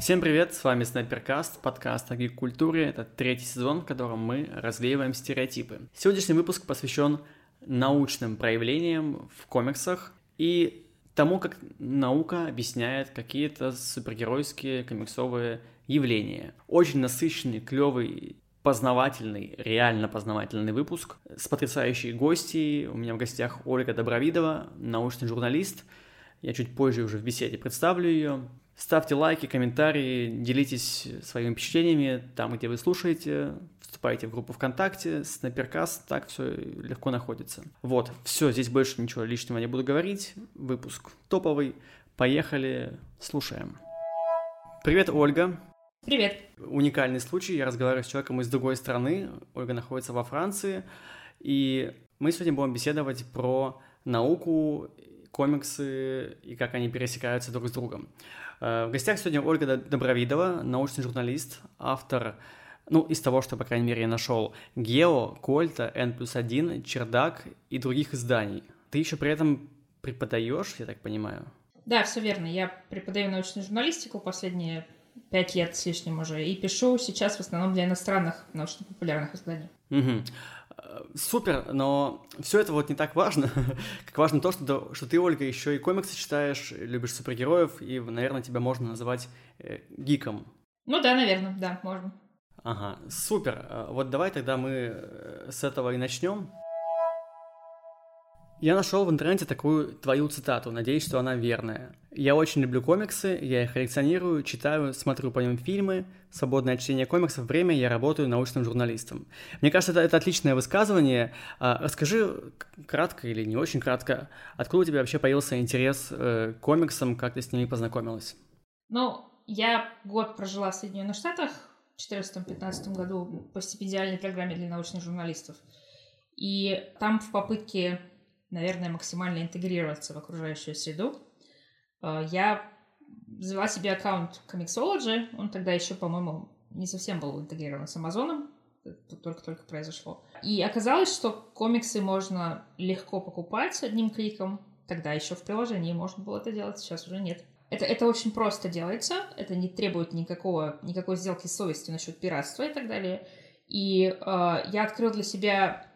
Всем привет, с вами Снайперкаст, подкаст о гик-культуре. Это третий сезон, в котором мы развеиваем стереотипы. Сегодняшний выпуск посвящен научным проявлениям в комиксах и тому, как наука объясняет какие-то супергеройские комиксовые явления. Очень насыщенный, клевый, познавательный, реально познавательный выпуск с потрясающей гостьей. У меня в гостях Ольга Добровидова, научный журналист. Я чуть позже уже в беседе представлю ее. Ставьте лайки, комментарии, делитесь своими впечатлениями там, где вы слушаете, вступайте в группу ВКонтакте, Снайперкаст, так все легко находится. Вот, все, здесь больше ничего лишнего не буду говорить, выпуск топовый, поехали, слушаем. Привет, Ольга. Привет. Уникальный случай, я разговариваю с человеком из другой страны, Ольга находится во Франции, и мы сегодня будем беседовать про науку, комиксы и как они пересекаются друг с другом. Э, в гостях сегодня Ольга Добровидова, научный журналист, автор, ну, из того, что, по крайней мере, я нашел, Гео, Кольта, N плюс 1, Чердак и других изданий. Ты еще при этом преподаешь, я так понимаю? Да, все верно. Я преподаю научную журналистику последние пять лет с лишним уже, и пишу сейчас в основном для иностранных научно-популярных изданий. Угу. Супер, но все это вот не так важно, как важно то, что, что ты, Ольга, еще и комиксы читаешь, любишь супергероев, и, наверное, тебя можно называть э, гиком. Ну да, наверное, да, можно. Ага, супер. А, вот давай тогда мы э, с этого и начнем. Я нашел в интернете такую твою цитату, надеюсь, что она верная. Я очень люблю комиксы, я их коллекционирую, читаю, смотрю по ним фильмы, свободное чтение комиксов, время я работаю научным журналистом. Мне кажется, это, это отличное высказывание. А, расскажи кратко или не очень кратко, откуда у тебя вообще появился интерес э, к комиксам, как ты с ними познакомилась? Ну, я год прожила в Соединенных Штатах, в 2014-2015 году по стипендиальной программе для научных журналистов. И там в попытке наверное, максимально интегрироваться в окружающую среду. Э, я взяла себе аккаунт Comixology, он тогда еще, по-моему, не совсем был интегрирован с Амазоном, только-только произошло. И оказалось, что комиксы можно легко покупать одним кликом. Тогда еще в приложении можно было это делать, сейчас уже нет. Это, это очень просто делается, это не требует никакого, никакой сделки с совестью насчет пиратства и так далее. И э, я открыл для себя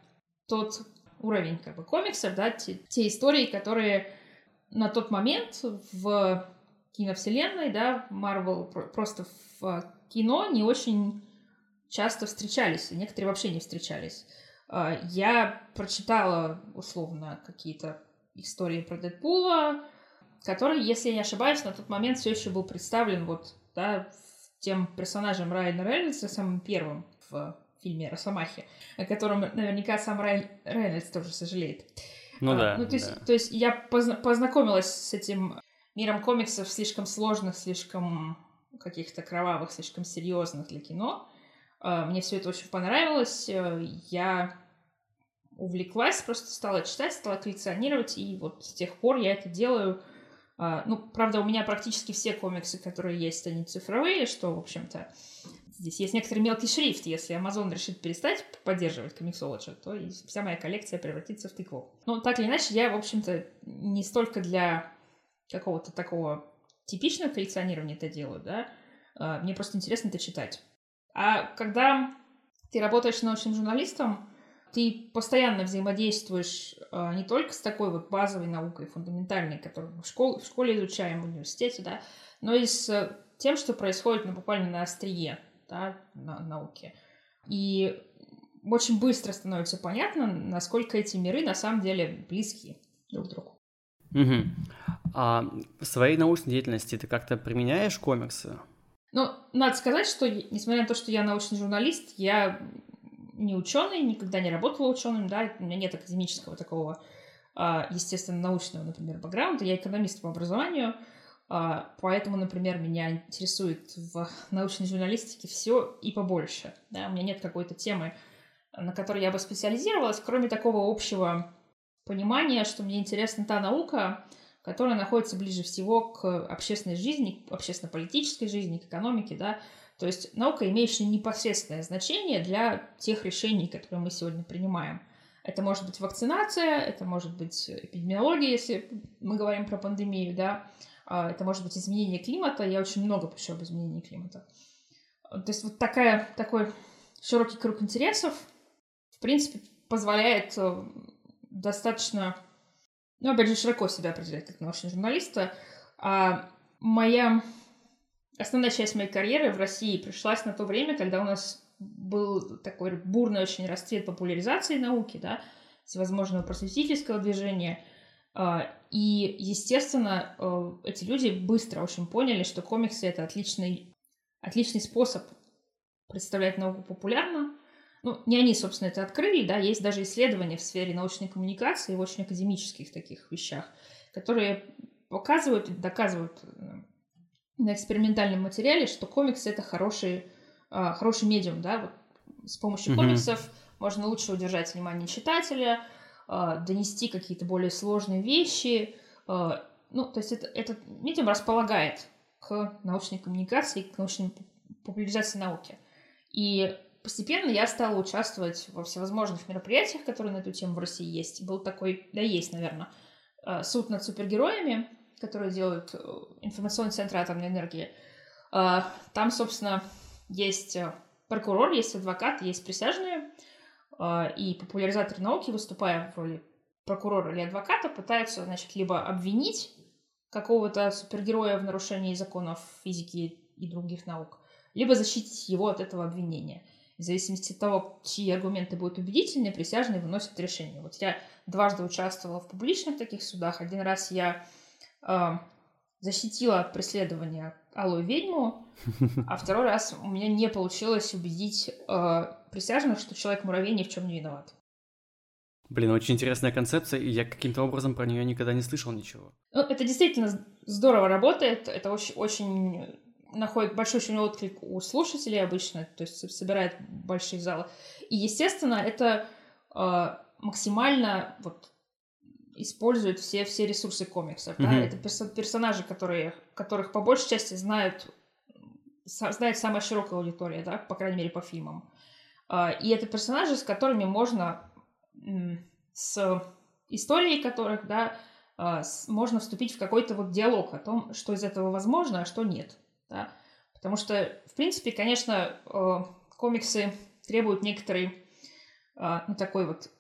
тот уровень как бы комиксов, да, те, те истории, которые на тот момент в киновселенной, да, Марвел просто в кино не очень часто встречались, некоторые вообще не встречались. А, я прочитала условно какие-то истории про Дэдпула, который, если я не ошибаюсь, на тот момент все еще был представлен вот, да, тем персонажем Райана Рейнольдса, самым первым в фильме «Росомахи», о котором наверняка сам Рай... Рейнольдс тоже сожалеет. Ну а, да. Ну, то есть, да. то есть я позна- познакомилась с этим миром комиксов слишком сложных, слишком каких-то кровавых, слишком серьезных для кино. А, мне все это очень понравилось. Я увлеклась, просто стала читать, стала коллекционировать, и вот с тех пор я это делаю. А, ну, правда, у меня практически все комиксы, которые есть, они цифровые, что, в общем-то, Здесь есть некоторый мелкий шрифт. Если Amazon решит перестать поддерживать комиксологи, то вся моя коллекция превратится в тыкву. Но так или иначе, я, в общем-то, не столько для какого-то такого типичного коллекционирования это делаю, да. А, мне просто интересно это читать. А когда ты работаешь научным журналистом, ты постоянно взаимодействуешь не только с такой вот базовой наукой, фундаментальной, которую мы в школе, в школе изучаем, в университете, да, но и с тем, что происходит ну, буквально на острие да, на науке. И очень быстро становится понятно, насколько эти миры на самом деле близки друг к другу. Угу. А в своей научной деятельности ты как-то применяешь комиксы? Ну, надо сказать, что несмотря на то, что я научный журналист, я не ученый, никогда не работала ученым, да, у меня нет академического такого, а, естественно, научного, например, бэкграунда, я экономист по образованию, а, поэтому, например, меня интересует в научной журналистике все и побольше. Да? У меня нет какой-то темы, на которой я бы специализировалась, кроме такого общего понимания, что мне интересна та наука, которая находится ближе всего к общественной жизни, общественно-политической жизни, к экономике, да, то есть наука, имеющая непосредственное значение для тех решений, которые мы сегодня принимаем. Это может быть вакцинация, это может быть эпидемиология, если мы говорим про пандемию, да, а, это может быть изменение климата. Я очень много пишу об изменении климата. То есть вот такая, такой широкий круг интересов, в принципе, позволяет э, достаточно, ну, опять же, широко себя определять как научный журналиста. А моя основная часть моей карьеры в России пришлась на то время, когда у нас был такой бурный очень расцвет популяризации науки, да, всевозможного просветительского движения. А, и, естественно, э, эти люди быстро очень поняли, что комиксы — это отличный, отличный способ представлять науку популярно. Ну, не они, собственно, это открыли, да, есть даже исследования в сфере научной коммуникации в очень академических таких вещах, которые показывают и доказывают э, на экспериментальном материале, что комиксы — это хороший, а, хороший медиум, да, вот с помощью mm-hmm. комиксов можно лучше удержать внимание читателя, а, донести какие-то более сложные вещи. А, ну, то есть это, этот медиум располагает к научной коммуникации, к научной популяризации науки. И постепенно я стала участвовать во всевозможных мероприятиях, которые на эту тему в России есть. Был такой, да есть, наверное, суд над супергероями, который делают э, информационный центр атомной энергии. Там, собственно, есть э, прокурор, есть адвокат, есть присяжные, а, и популяризаторы науки, выступая в роли прокурора или адвоката, пытаются, значит, либо обвинить какого-то супергероя в нарушении законов физики и других наук, либо защитить его от этого обвинения. В зависимости от того, чьи аргументы будут убедительны, присяжные выносят решение. Вот я дважды участвовала в публичных таких судах. Один раз я э, защитила от преследования алую ведьму, а второй раз у меня не получилось убедить э, присяжных, что человек-муравей ни в чем не виноват. Блин, очень интересная концепция, и я каким-то образом про нее никогда не слышал ничего. Ну, это действительно здорово работает, это очень, очень находит большой очень отклик у слушателей обычно, то есть собирает большие залы. И, естественно, это э, максимально вот использует все, все ресурсы комиксов. Mm-hmm. Да? Это перс- персонажи, которые, которых по большей части знают, знает самая широкая аудитория, да, по крайней мере, по фильмам. А, и это персонажи, с которыми можно с историей которых, да, а, можно вступить в какой-то вот диалог о том, что из этого возможно, а что нет. Да? Потому что, в принципе, конечно, э, комиксы требуют некоторый, а, ну, такой вот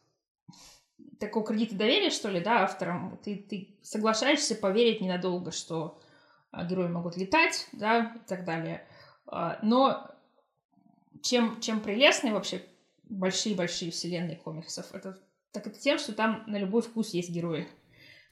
такого кредита доверия, что ли, да, авторам. Ты, ты соглашаешься поверить ненадолго, что а, герои могут летать, да, и так далее. А, но чем, чем прелестны вообще большие-большие вселенные комиксов, это, так это тем, что там на любой вкус есть герои.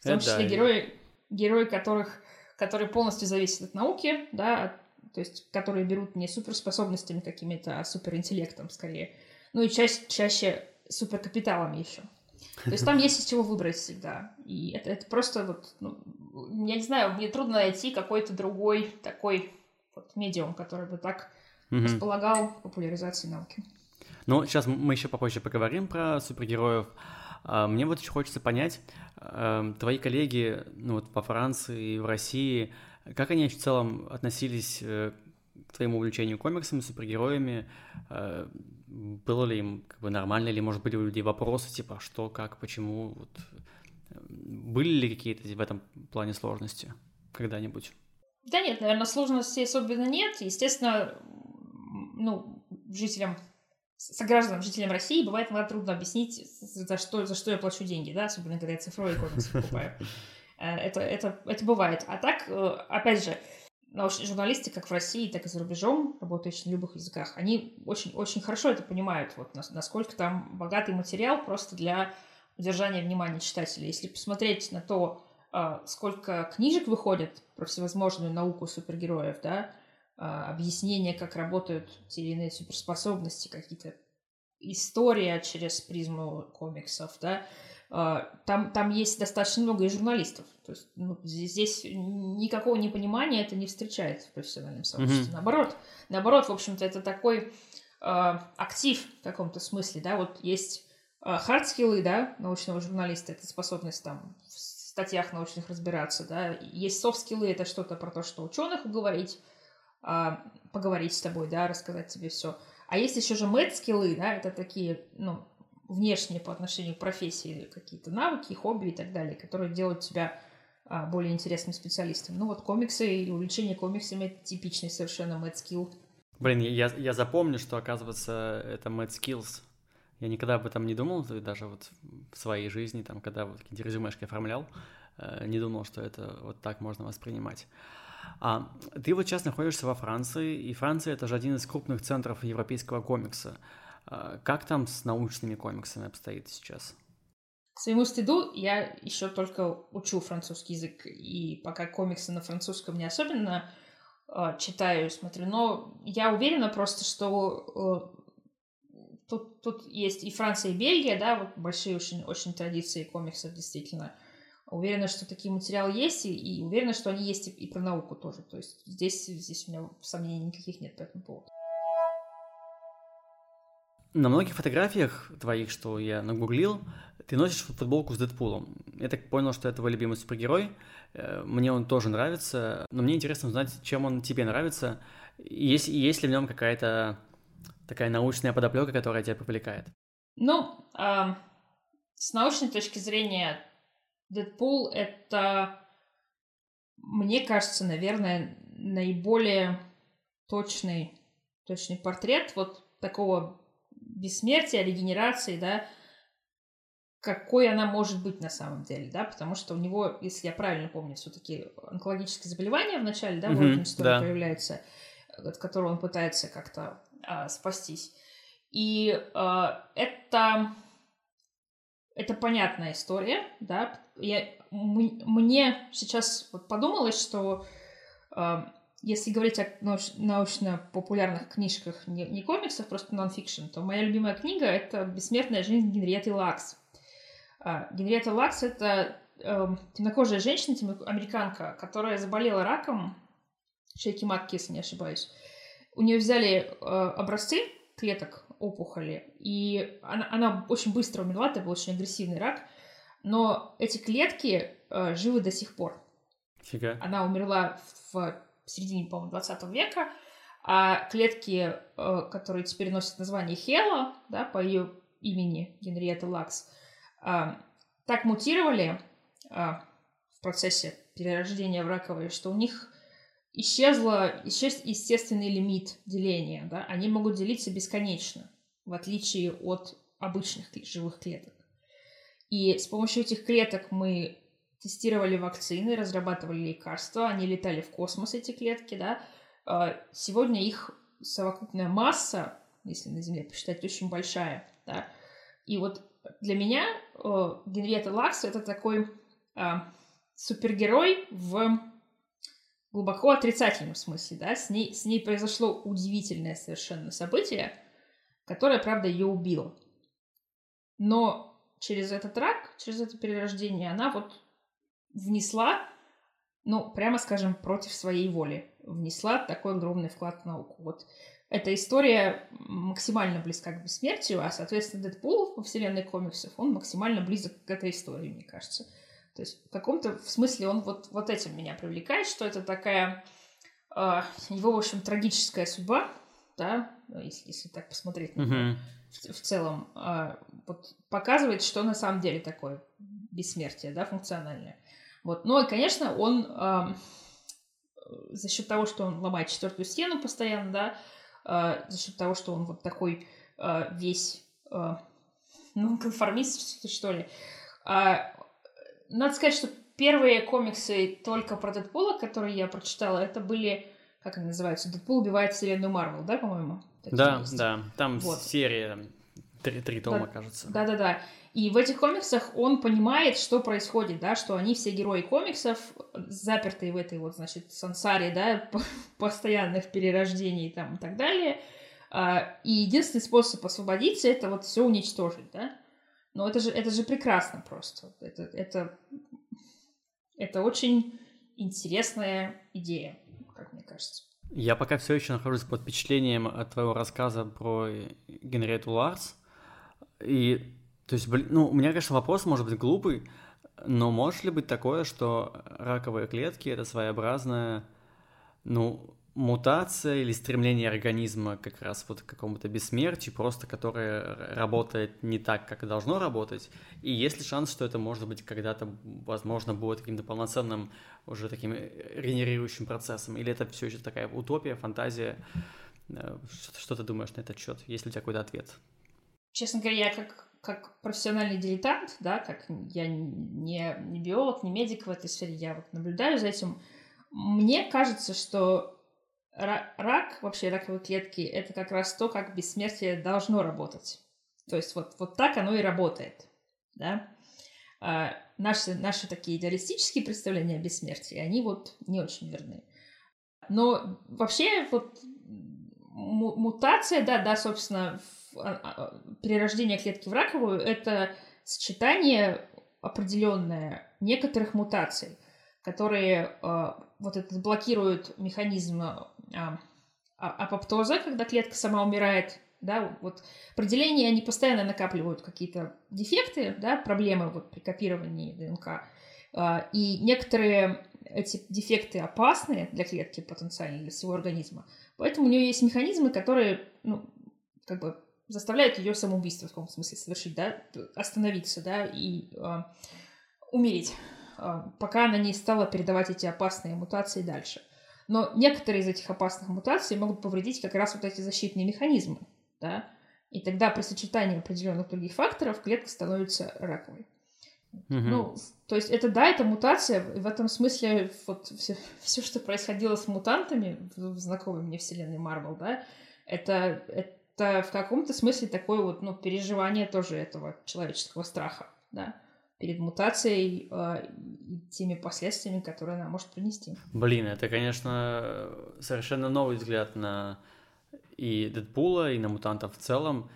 В том это числе герои, герои которых, которые полностью зависят от науки, да, то есть которые берут не суперспособностями какими-то, а суперинтеллектом скорее. Ну и чаще, чаще суперкапиталами еще. То есть там есть из чего выбрать всегда. И это, это просто вот, ну, я не знаю, мне трудно найти какой-то другой такой вот медиум, который бы так mm-hmm. располагал популяризацией науки. Ну, сейчас мы еще попозже поговорим про супергероев. А, мне вот еще хочется понять, эм, твои коллеги ну, вот во Франции и в России, как они в целом относились э, к твоему увлечению комиксами, супергероями? Э, было ли им как бы нормально, или, может, были у людей вопросы, типа, что, как, почему, вот, были ли какие-то в этом плане сложности когда-нибудь? Да нет, наверное, сложностей особенно нет. Естественно, ну, жителям, согражданам, жителям России бывает иногда трудно объяснить, за что, за что я плачу деньги, да, особенно когда я цифровые комиксы покупаю. Э, это, это, это бывает. А так, э, опять же, научные журналисты, как в России, так и за рубежом, работающие на любых языках, они очень-очень хорошо это понимают, вот насколько там богатый материал просто для удержания внимания читателя. Если посмотреть на то, а, сколько книжек выходит про всевозможную науку супергероев, да, а, объяснения, как работают те или иные суперспособности, какие-то история через призму комиксов, да, там, там есть достаточно много и журналистов. То есть ну, здесь, здесь никакого непонимания это не встречается в профессиональном сообществе. Mm-hmm. Наоборот, наоборот, в общем-то, это такой э, актив в каком-то смысле, да, вот есть э, хардскиллы, да, научного журналиста, это способность там в статьях научных разбираться, да, есть софт-скиллы, это что-то про то, что ученых уговорить, поговорить с тобой, да, рассказать тебе все. А есть еще же мэт-скиллы, да, это такие, ну, внешние по отношению к профессии какие-то навыки, хобби и так далее, которые делают тебя а, более интересным специалистом. Ну вот комиксы и увлечение комиксами — это типичный совершенно mad skill. Блин, я, я запомню, что, оказывается, это mad skills. Я никогда об этом не думал, даже вот в своей жизни, там, когда вот какие-то резюмешки оформлял, э, не думал, что это вот так можно воспринимать. А, ты вот сейчас находишься во Франции, и Франция — это же один из крупных центров европейского комикса. А, как там с научными комиксами обстоит сейчас? К своему стыду, я еще только учу французский язык, и пока комиксы на французском не особенно э, читаю и смотрю, но я уверена просто, что э, тут, тут есть и Франция, и Бельгия, да, вот большие очень, очень традиции комиксов, действительно. Уверена, что такие материалы есть, и, и уверена, что они есть и, и про науку тоже. То есть здесь, здесь у меня сомнений никаких нет по этому поводу. На многих фотографиях твоих, что я нагуглил, ты носишь футболку с Дэдпулом. Я так понял, что это твой любимый супергерой. Э, мне он тоже нравится, но мне интересно узнать, чем он тебе нравится. Есть, есть ли в нем какая-то такая научная подоплека, которая тебя привлекает? Ну, э, с научной точки зрения, Дэдпул — это, мне кажется, наверное, наиболее точный, точный портрет вот такого бессмертия, регенерации, да, какой она может быть на самом деле, да, потому что у него, если я правильно помню, все-таки онкологическое заболевание в начале, да, mm-hmm, в органе да. появляется, от которого он пытается как-то а, спастись. И а, это это понятная история, да. Я, мне сейчас вот подумалось, что э, если говорить о науч- научно-популярных книжках, не, не комиксах, просто нон-фикшн, то моя любимая книга — это «Бессмертная жизнь Генриетты Лакс». Э, Генриетта Лакс — это э, темнокожая женщина, американка, которая заболела раком шейки матки, если не ошибаюсь. У нее взяли э, образцы клеток опухоли. И она, она очень быстро умерла, это был очень агрессивный рак. Но эти клетки э, живы до сих пор. Фига. Она умерла в середине, по-моему, 20 века, а клетки, э, которые теперь носят название Хела, да, по ее имени Генриетта Лакс, э, так мутировали э, в процессе перерождения в раковые, что у них исчезла, исчез естественный лимит деления. Да? Они могут делиться бесконечно, в отличие от обычных живых клеток. И с помощью этих клеток мы тестировали вакцины, разрабатывали лекарства, они летали в космос, эти клетки, да. А, сегодня их совокупная масса, если на Земле посчитать, очень большая, да. И вот для меня э, Генриетта Лакс — это такой э, супергерой в глубоко отрицательном смысле, да, с ней, с ней произошло удивительное совершенно событие, которое, правда, ее убило. Но через этот рак, через это перерождение, она вот внесла, ну, прямо скажем, против своей воли, внесла такой огромный вклад в науку. Вот эта история максимально близка к бессмертию, а, соответственно, Дэдпул во вселенной комиксов, он максимально близок к этой истории, мне кажется. То есть в каком-то смысле он вот, вот этим меня привлекает, что это такая э, его, в общем, трагическая судьба, да, если, если так посмотреть на uh-huh. в, в целом, э, вот показывает, что на самом деле такое бессмертие, да, функциональное. Вот. Ну и, конечно, он э, за счет того, что он ломает четвертую стену постоянно, да, э, за счет того, что он вот такой э, весь, э, ну, конформист, что ли, э, надо сказать, что первые комиксы только про Дэдпула, которые я прочитала, это были, как они называются, Дэдпул убивает вселенную Марвел, да, по-моему? Да, да, там вот. серия, три, три тома, да, кажется. Да-да-да. И в этих комиксах он понимает, что происходит, да, что они все герои комиксов, запертые в этой вот, значит, сансаре, да, постоянных перерождений там и так далее. А, и единственный способ освободиться — это вот все уничтожить, да. Но это же, это же прекрасно просто. Это, это, это очень интересная идея, как мне кажется. Я пока все еще нахожусь под впечатлением от твоего рассказа про Генриету Ларс. И, то есть, блин, ну, у меня, конечно, вопрос может быть глупый, но может ли быть такое, что раковые клетки — это своеобразная, ну, мутация или стремление организма как раз вот к какому-то бессмертию, просто которое работает не так, как должно работать, и есть ли шанс, что это может быть когда-то, возможно, будет каким-то полноценным уже таким регенерирующим процессом, или это все еще такая утопия, фантазия, э, что ты думаешь на этот счет, есть ли у тебя какой-то ответ? Честно говоря, я как, как профессиональный дилетант, да, как я не, не биолог, не медик в этой сфере, я вот наблюдаю за этим, мне кажется, что рак, вообще раковые клетки, это как раз то, как бессмертие должно работать. То есть вот, вот так оно и работает. Да? А наши, наши такие идеалистические представления о бессмертии, они вот не очень верны. Но вообще вот мутация, да, да, собственно, перерождение клетки в раковую — это сочетание определенное некоторых мутаций, которые вот этот блокируют механизм а, а, апоптоза, когда клетка сама умирает, да, вот при делении они постоянно накапливают какие-то дефекты, да, проблемы вот при копировании ДНК, а, и некоторые эти дефекты опасны для клетки потенциально, для всего организма, поэтому у нее есть механизмы, которые, ну, как бы заставляют ее самоубийство в каком смысле совершить, да, остановиться, да, и э, умереть, э, пока она не стала передавать эти опасные мутации дальше. Но некоторые из этих опасных мутаций могут повредить как раз вот эти защитные механизмы, да, и тогда при сочетании определенных других факторов клетка становится раковой. Угу. Ну, то есть это да, это мутация. В этом смысле вот все, все, что происходило с мутантами в, в знакомой мне вселенной Марвел, да, это, это в каком-то смысле такое вот, ну, переживание тоже этого человеческого страха, да перед мутацией э, и теми последствиями, которые она может принести. Блин, это, конечно, совершенно новый взгляд на и Дэдпула, и на мутантов в целом.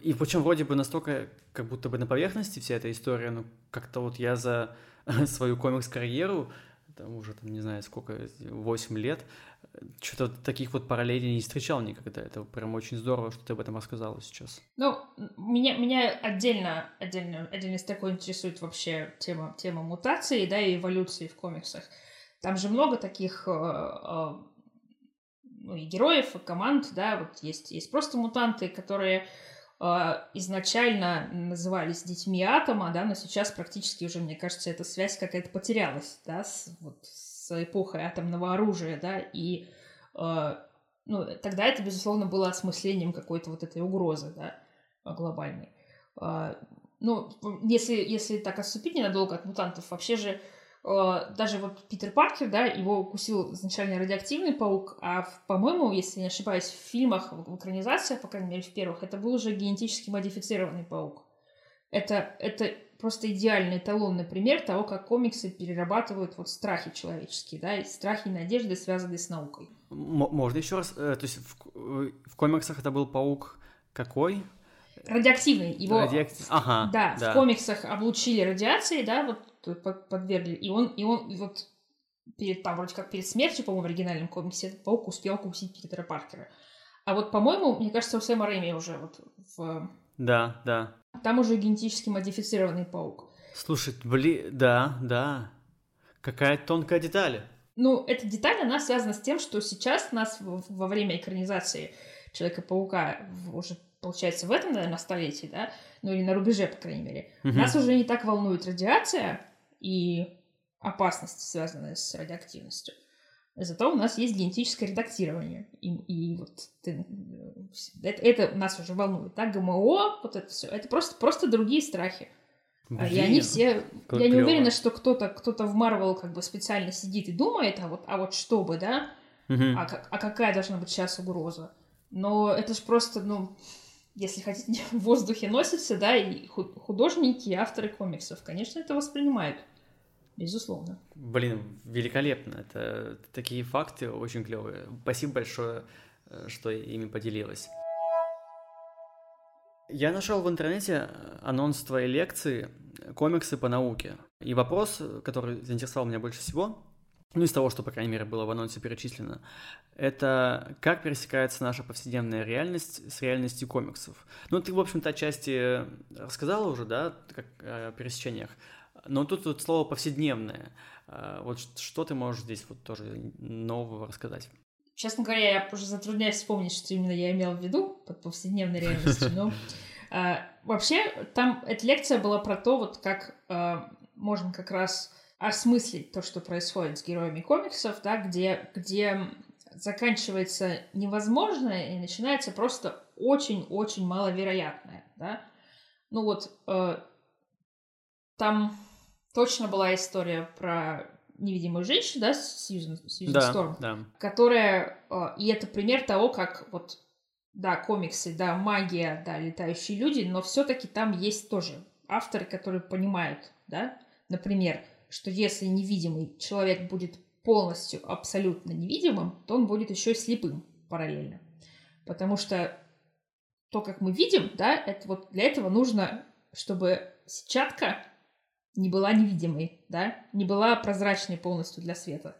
И причем вроде бы настолько, как будто бы на поверхности вся эта история, ну, как-то вот я за свою комикс-карьеру, там уже, там, не знаю, сколько, 8 лет, что-то таких вот параллелей не встречал никогда. Это прям очень здорово, что ты об этом рассказала сейчас. Ну, меня, меня отдельно, отдельно, отдельно с такой интересует вообще тема, тема мутации, да, и эволюции в комиксах. Там же много таких э, э, ну, и героев, и команд, да, вот есть, есть просто мутанты, которые э, изначально назывались детьми атома, да, но сейчас практически уже, мне кажется, эта связь какая-то потерялась, да, с, вот, с эпохой атомного оружия, да, и э, ну, тогда это, безусловно, было осмыслением какой-то вот этой угрозы, да, глобальной. Э, ну, если, если так отступить ненадолго от мутантов, вообще же э, даже вот Питер Паркер, да, его укусил изначально радиоактивный паук, а, по-моему, если не ошибаюсь, в фильмах, в экранизациях, по крайней мере, в первых, это был уже генетически модифицированный паук. Это, это просто идеальный эталонный пример того, как комиксы перерабатывают вот страхи человеческие, да, и страхи и надежды, связанные с наукой. Можно еще раз, э, то есть в, э, в комиксах это был паук какой? Радиоактивный. Его, Радиоактив... ага, да, да, в комиксах облучили радиацией, да, вот подвергли, и он, и он, и вот перед, там, вроде как перед смертью, по-моему, в оригинальном комиксе этот паук успел укусить Питера Паркера. А вот, по-моему, мне кажется, у Сэма Рэйми уже вот в... Да, да. Там уже генетически модифицированный паук. Слушай, блин, да, да. Какая тонкая деталь. Ну, эта деталь, она связана с тем, что сейчас нас во время экранизации Человека-паука уже, получается, в этом, наверное, столетии, да, ну или на рубеже, по крайней мере, угу. нас уже не так волнует радиация и опасность, связанная с радиоактивностью. Зато у нас есть генетическое редактирование. И, и вот ты, это, это нас уже волнует. Да? ГМО, вот это все. Это просто, просто другие страхи. Блин, и они все... Я не уверена, что кто-то кто в Марвел как бы специально сидит и думает, а вот, а вот чтобы, да? Угу. А, а какая должна быть сейчас угроза? Но это же просто, ну, если хотите, в воздухе носится, да, и художники, и авторы комиксов, конечно, это воспринимают. Безусловно. Блин, великолепно. Это такие факты очень клевые. Спасибо большое, э, что ими поделилась. Я нашел в интернете анонс твоей лекции «Комиксы по науке». И вопрос, который заинтересовал меня больше всего, ну, из того, что, по крайней мере, было в анонсе перечислено, это как пересекается наша повседневная реальность с реальностью комиксов. Ну, ты, в общем-то, отчасти рассказала уже, да, как о пересечениях. Но тут вот слово повседневное. А, вот что ты можешь здесь вот тоже нового рассказать? честно говоря, я уже затрудняюсь вспомнить, что именно я имел в виду под повседневной реальностью, но а, вообще там эта лекция была про то, вот как а, можно как раз осмыслить то, что происходит с героями комиксов, да, где, где заканчивается невозможное и начинается просто очень-очень маловероятное, да. Ну вот, э, там точно была история про невидимую женщину, да, Сьюзен, Сьюзен да, Сторм, да. которая... Э, и это пример того, как вот, да, комиксы, да, магия, да, летающие люди, но все таки там есть тоже авторы, которые понимают, да, например, что если невидимый человек будет полностью, абсолютно невидимым, то он будет еще и слепым параллельно. Потому что то, как мы видим, да, это вот для этого нужно, чтобы сетчатка не была невидимой, да, не была прозрачной полностью для света.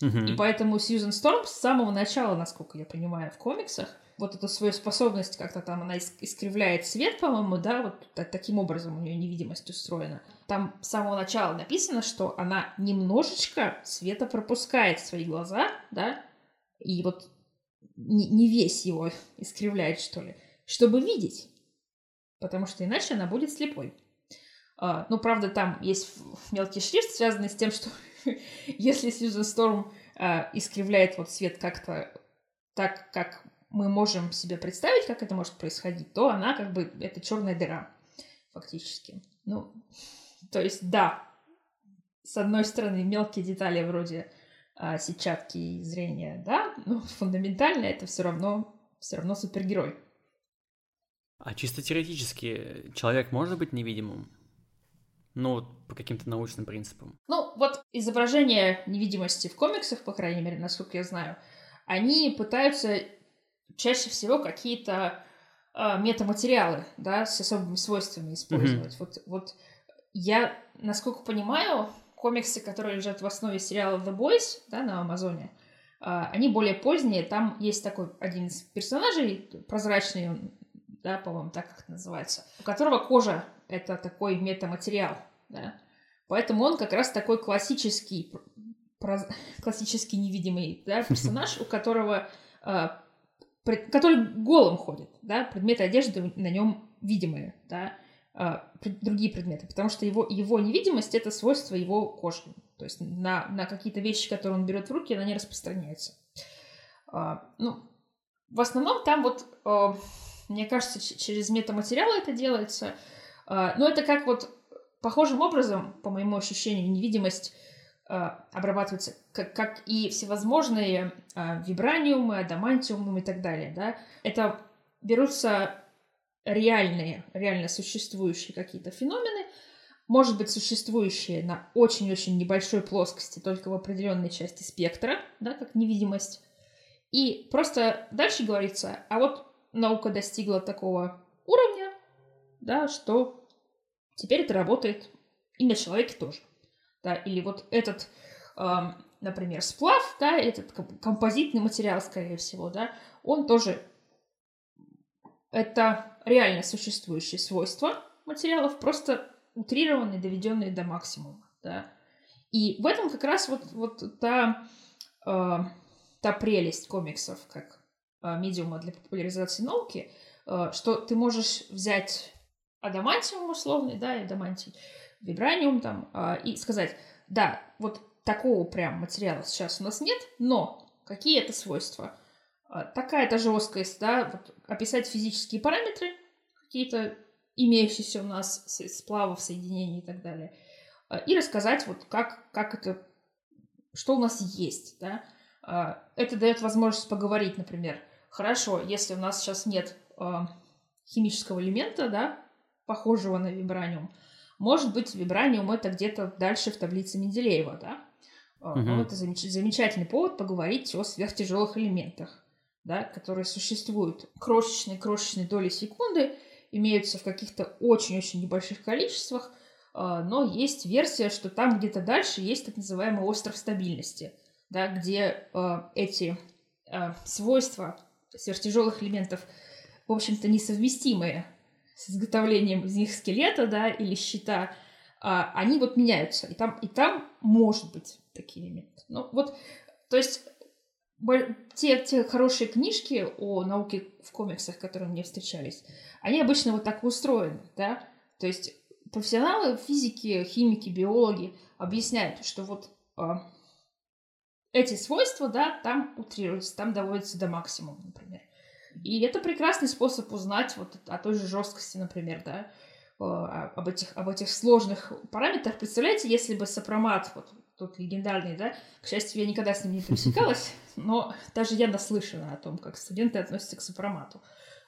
Мгм. И поэтому Сьюзен Сторм с самого начала, насколько я понимаю, в комиксах, вот эту свою способность как-то там, она ис- искривляет свет, по-моему, да, вот та- таким образом у нее невидимость устроена. Там с самого начала написано, что она немножечко света пропускает в свои глаза, да, и вот не, не весь его искривляет, что ли, чтобы видеть, потому что иначе она будет слепой. А, ну, правда, там есть мелкий шрифт, связанный с тем, что если Сьюзен Сторм а, искривляет вот свет как-то так, как мы можем себе представить, как это может происходить, то она как бы это черная дыра, фактически. Ну, то есть, да, с одной стороны, мелкие детали вроде а, сетчатки и зрения, да, но фундаментально это все равно, все равно супергерой. А чисто теоретически человек может быть невидимым? Ну, вот по каким-то научным принципам. Ну, вот изображение невидимости в комиксах, по крайней мере, насколько я знаю, они пытаются чаще всего какие-то а, метаматериалы, да, с особыми свойствами использовать. Вот, вот я, насколько понимаю, комиксы, которые лежат в основе сериала The Boys, да, на Амазоне, а, они более поздние. Там есть такой один из персонажей, прозрачный, он, да, по-моему, так как это называется, у которого кожа — это такой метаматериал, да. Поэтому он как раз такой классический, проз- классический невидимый да, персонаж, у которого а, который голым ходит, да, предметы одежды на нем видимые, да, а, другие предметы, потому что его, его невидимость — это свойство его кожи, то есть на, на какие-то вещи, которые он берет в руки, она не распространяется. А, ну, в основном там вот, а, мне кажется, через метаматериалы это делается, а, но это как вот похожим образом, по моему ощущению, невидимость а, обрабатывается, как, как и всевозможные а, вибраниумы, адамантиумы и так далее, да, это берутся реальные, реально существующие какие-то феномены, может быть, существующие на очень-очень небольшой плоскости, только в определенной части спектра, да, как невидимость. И просто дальше говорится, а вот наука достигла такого уровня, да, что теперь это работает и на человеке тоже. Да, или вот этот, эм, например, сплав, да, этот ком- композитный материал, скорее всего, да, он тоже это реально существующие свойства материалов, просто утрированные, доведенные до максимума, да. И в этом как раз вот, вот та, э, та прелесть комиксов, как э, медиума для популяризации науки, э, что ты можешь взять адамантиум условный, да, адамантий, вибраниум там, э, и сказать, да, вот такого прям материала сейчас у нас нет, но какие это свойства? А, Такая-то жесткость, да, вот описать физические параметры, какие-то имеющиеся у нас сплавов, соединений и так далее, А, и рассказать вот как, как это, что у нас есть, да. А, Это дает возможность поговорить, например, хорошо, если у нас сейчас нет а, химического элемента, да, похожего на вибраниум, может быть, вибраниум это где-то дальше в таблице Менделеева, да? А, Ну, это замеч- замечательный повод поговорить о сверхтяжелых элементах, да, которые существуют. Крошечные-крошечные доли секунды имеются в каких-то очень-очень небольших количествах, а, но есть версия, что там где-то дальше есть так называемый остров стабильности, да, где а, эти а, свойства сверхтяжелых элементов, в общем-то, несовместимые с изготовлением из них скелета, да, или щита, а, они вот меняются. И там, и там может быть такие элементы. Ну, вот, то есть те, те хорошие книжки о науке в комиксах, которые мне встречались, они обычно вот так устроены, да, то есть профессионалы физики, химики, биологи объясняют, что вот э, эти свойства, да, там утрируются, там доводятся до максимума, например. И это прекрасный способ узнать вот о той же жесткости, например, да, об этих, об этих сложных параметрах. Представляете, если бы сопромат, вот тот легендарный, да, к счастью, я никогда с ним не пересекалась, но даже я наслышана о том, как студенты относятся к сопромату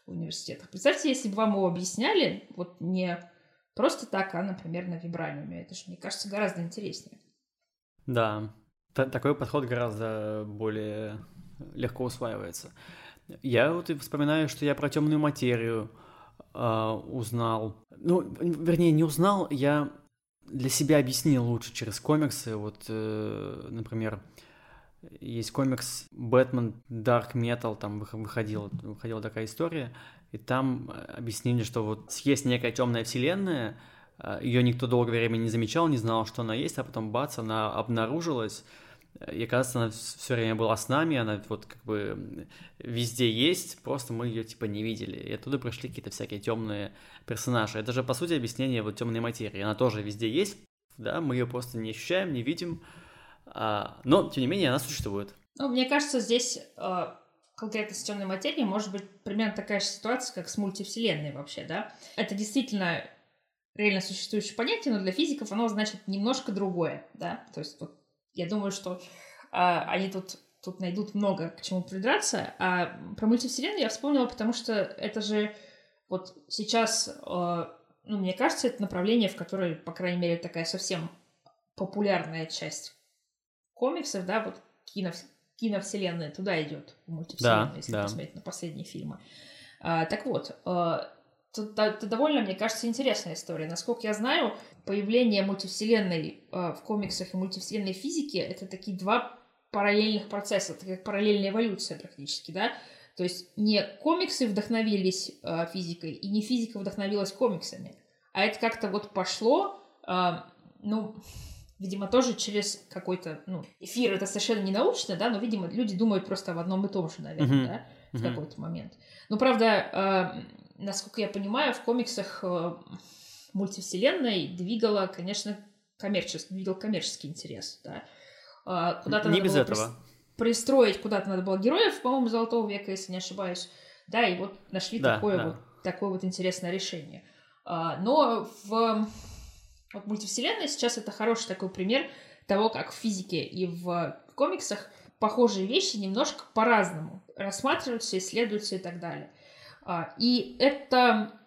в университетах. Представьте, если бы вам его объясняли, вот не просто так, а, например, на вибраниуме. Это же, мне кажется, гораздо интереснее. Да, такой подход гораздо более легко усваивается. Я вот и вспоминаю, что я про темную материю э, узнал. Ну, вернее, не узнал, я для себя объяснил лучше через комиксы. Вот, э, например, есть комикс Бэтмен Dark Metal, там выходила, выходила такая история, и там объяснили, что вот есть некая темная вселенная, э, ее никто долгое время не замечал, не знал, что она есть, а потом бац, она обнаружилась, и, кажется, она все время была с нами, она вот как бы везде есть, просто мы ее типа не видели. И оттуда пришли какие-то всякие темные персонажи. Это же, по сути, объяснение вот темной материи. Она тоже везде есть, да, мы ее просто не ощущаем, не видим, а, но, тем не менее, она существует. Ну, мне кажется, здесь э, конкретно с темной материей может быть примерно такая же ситуация, как с мультивселенной вообще, да. Это действительно реально существующее понятие, но для физиков оно значит немножко другое, да. То есть вот я думаю, что а, они тут, тут найдут много к чему придраться. А про мультивселенную я вспомнила, потому что это же вот сейчас, а, ну, мне кажется, это направление, в которое, по крайней мере, такая совсем популярная часть комиксов, да, вот кино, киновселенная туда идет, мультивселенная, да, если да. посмотреть на последние фильмы. А, так вот, а, это довольно, мне кажется, интересная история. Насколько я знаю, появление мультивселенной э, в комиксах и мультивселенной физики — это такие два параллельных процесса, это как параллельная эволюция практически, да? То есть не комиксы вдохновились э, физикой, и не физика вдохновилась комиксами, а это как-то вот пошло, э, ну, видимо, тоже через какой-то, ну, эфир, это совершенно не научно, да, но, видимо, люди думают просто в одном и том же, наверное, mm-hmm. да, в mm-hmm. какой-то момент. Ну, правда, э, насколько я понимаю, в комиксах мультивселенной двигала, конечно, коммерческий, двигал коммерческий интерес, да. А, куда-то не без этого. пристроить куда-то надо было героев, по-моему, Золотого века, если не ошибаюсь. Да, и вот нашли да, такое, да. Вот, такое вот интересное решение. А, но в вот мультивселенной сейчас это хороший такой пример того, как в физике и в комиксах похожие вещи немножко по-разному рассматриваются, исследуются и так далее. А, и это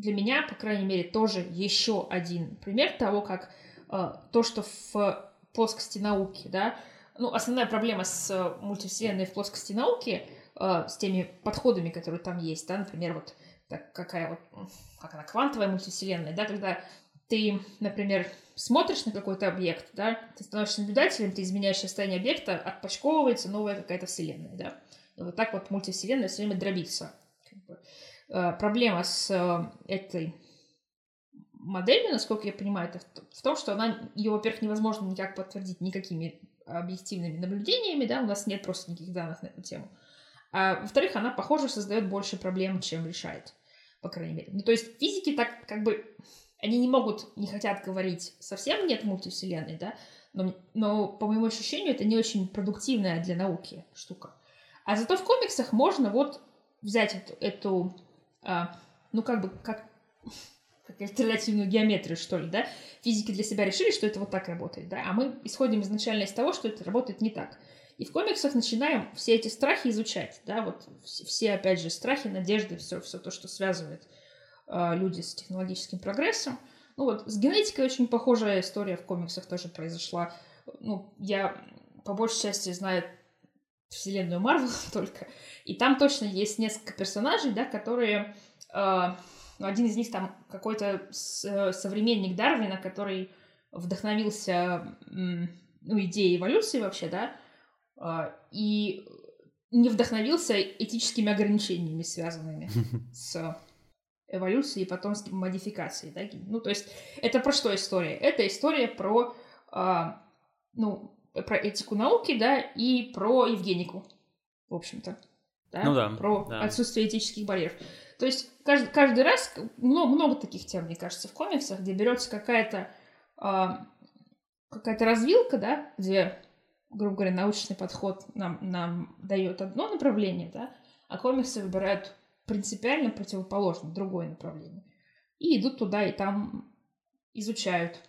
для меня, по крайней мере, тоже еще один пример того, как а, то, что в плоскости науки, да, ну, основная проблема с мультивселенной в плоскости науки, а, с теми подходами, которые там есть, да, например, вот так, какая вот, как она, квантовая мультивселенная, да, когда ты, например, смотришь на какой-то объект, да, ты становишься наблюдателем, ты изменяешь состояние объекта, отпочковывается новая какая-то вселенная, да. И вот так вот мультивселенная все время дробится. Э, проблема с э, этой моделью, насколько я понимаю, это в том, что она, ее, во-первых, невозможно никак подтвердить никакими объективными наблюдениями, да, у нас нет просто никаких данных на эту тему. А во-вторых, она, похоже, создает больше проблем, чем решает, по крайней мере. Ну, то есть физики так как бы, они не могут, не хотят говорить совсем нет мультивселенной, да, но, но по моему ощущению, это не очень продуктивная для науки штука. А зато в комиксах можно вот взять эту, эту а, ну, как бы, как, как альтернативную геометрию, что ли, да, физики для себя решили, что это вот так работает, да, а мы исходим изначально из того, что это работает не так. И в комиксах начинаем все эти страхи изучать, да, вот все, опять же, страхи, надежды, все, все то, что связывает э, люди с технологическим прогрессом. Ну вот, с генетикой очень похожая история в комиксах тоже произошла. Ну, я по большей части знаю вселенную Марвел только. И там точно есть несколько персонажей, да, которые... Э, один из них там какой-то современник Дарвина, который вдохновился ну, идеей эволюции вообще, да, э, и не вдохновился этическими ограничениями, связанными с эволюцией и потом с модификацией, да, ну, то есть это про что история? Это история про, э, ну, про этику науки, да, и про Евгенику, в общем-то. Да? Ну да. Про да. отсутствие этических барьеров. То есть каждый, каждый раз много, много таких тем, мне кажется, в комиксах, где берется какая-то а, какая-то развилка, да, где, грубо говоря, научный подход нам, нам дает одно направление, да, а комиксы выбирают принципиально противоположное, другое направление. И идут туда, и там изучают.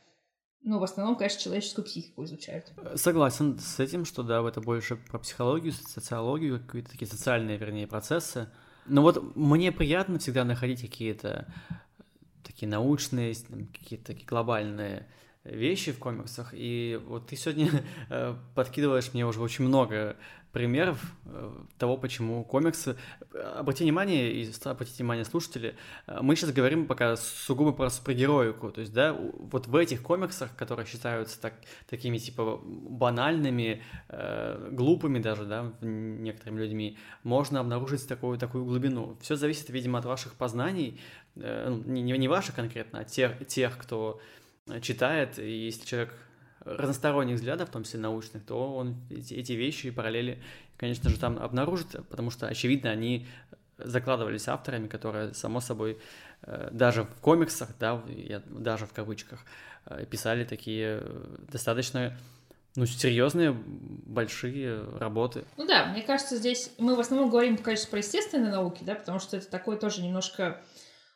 Ну, в основном, конечно, человеческую психику изучают. Согласен с этим, что да, это больше про психологию, социологию, какие-то такие социальные, вернее, процессы. Но вот мне приятно всегда находить какие-то такие научные, какие-то такие глобальные вещи в комиксах. И вот ты сегодня э, подкидываешь мне уже очень много примеров э, того, почему комиксы... Обратите внимание, и обратите внимание слушатели, э, мы сейчас говорим пока сугубо про супергероику, то есть, да, вот в этих комиксах, которые считаются так, такими, типа, банальными, э, глупыми даже, да, некоторыми людьми, можно обнаружить такую, такую глубину. Все зависит, видимо, от ваших познаний, э, ну, не, не ваших конкретно, а тех, тех, кто читает, и если человек разносторонних взглядов, в том числе научных, то он эти, эти вещи и параллели, конечно же, там обнаружит, потому что, очевидно, они закладывались авторами, которые, само собой, э, даже в комиксах, да, даже в кавычках, э, писали такие э, достаточно ну, серьезные, большие работы. Ну да, мне кажется, здесь мы в основном говорим, конечно, про естественные науки, да, потому что это такое тоже немножко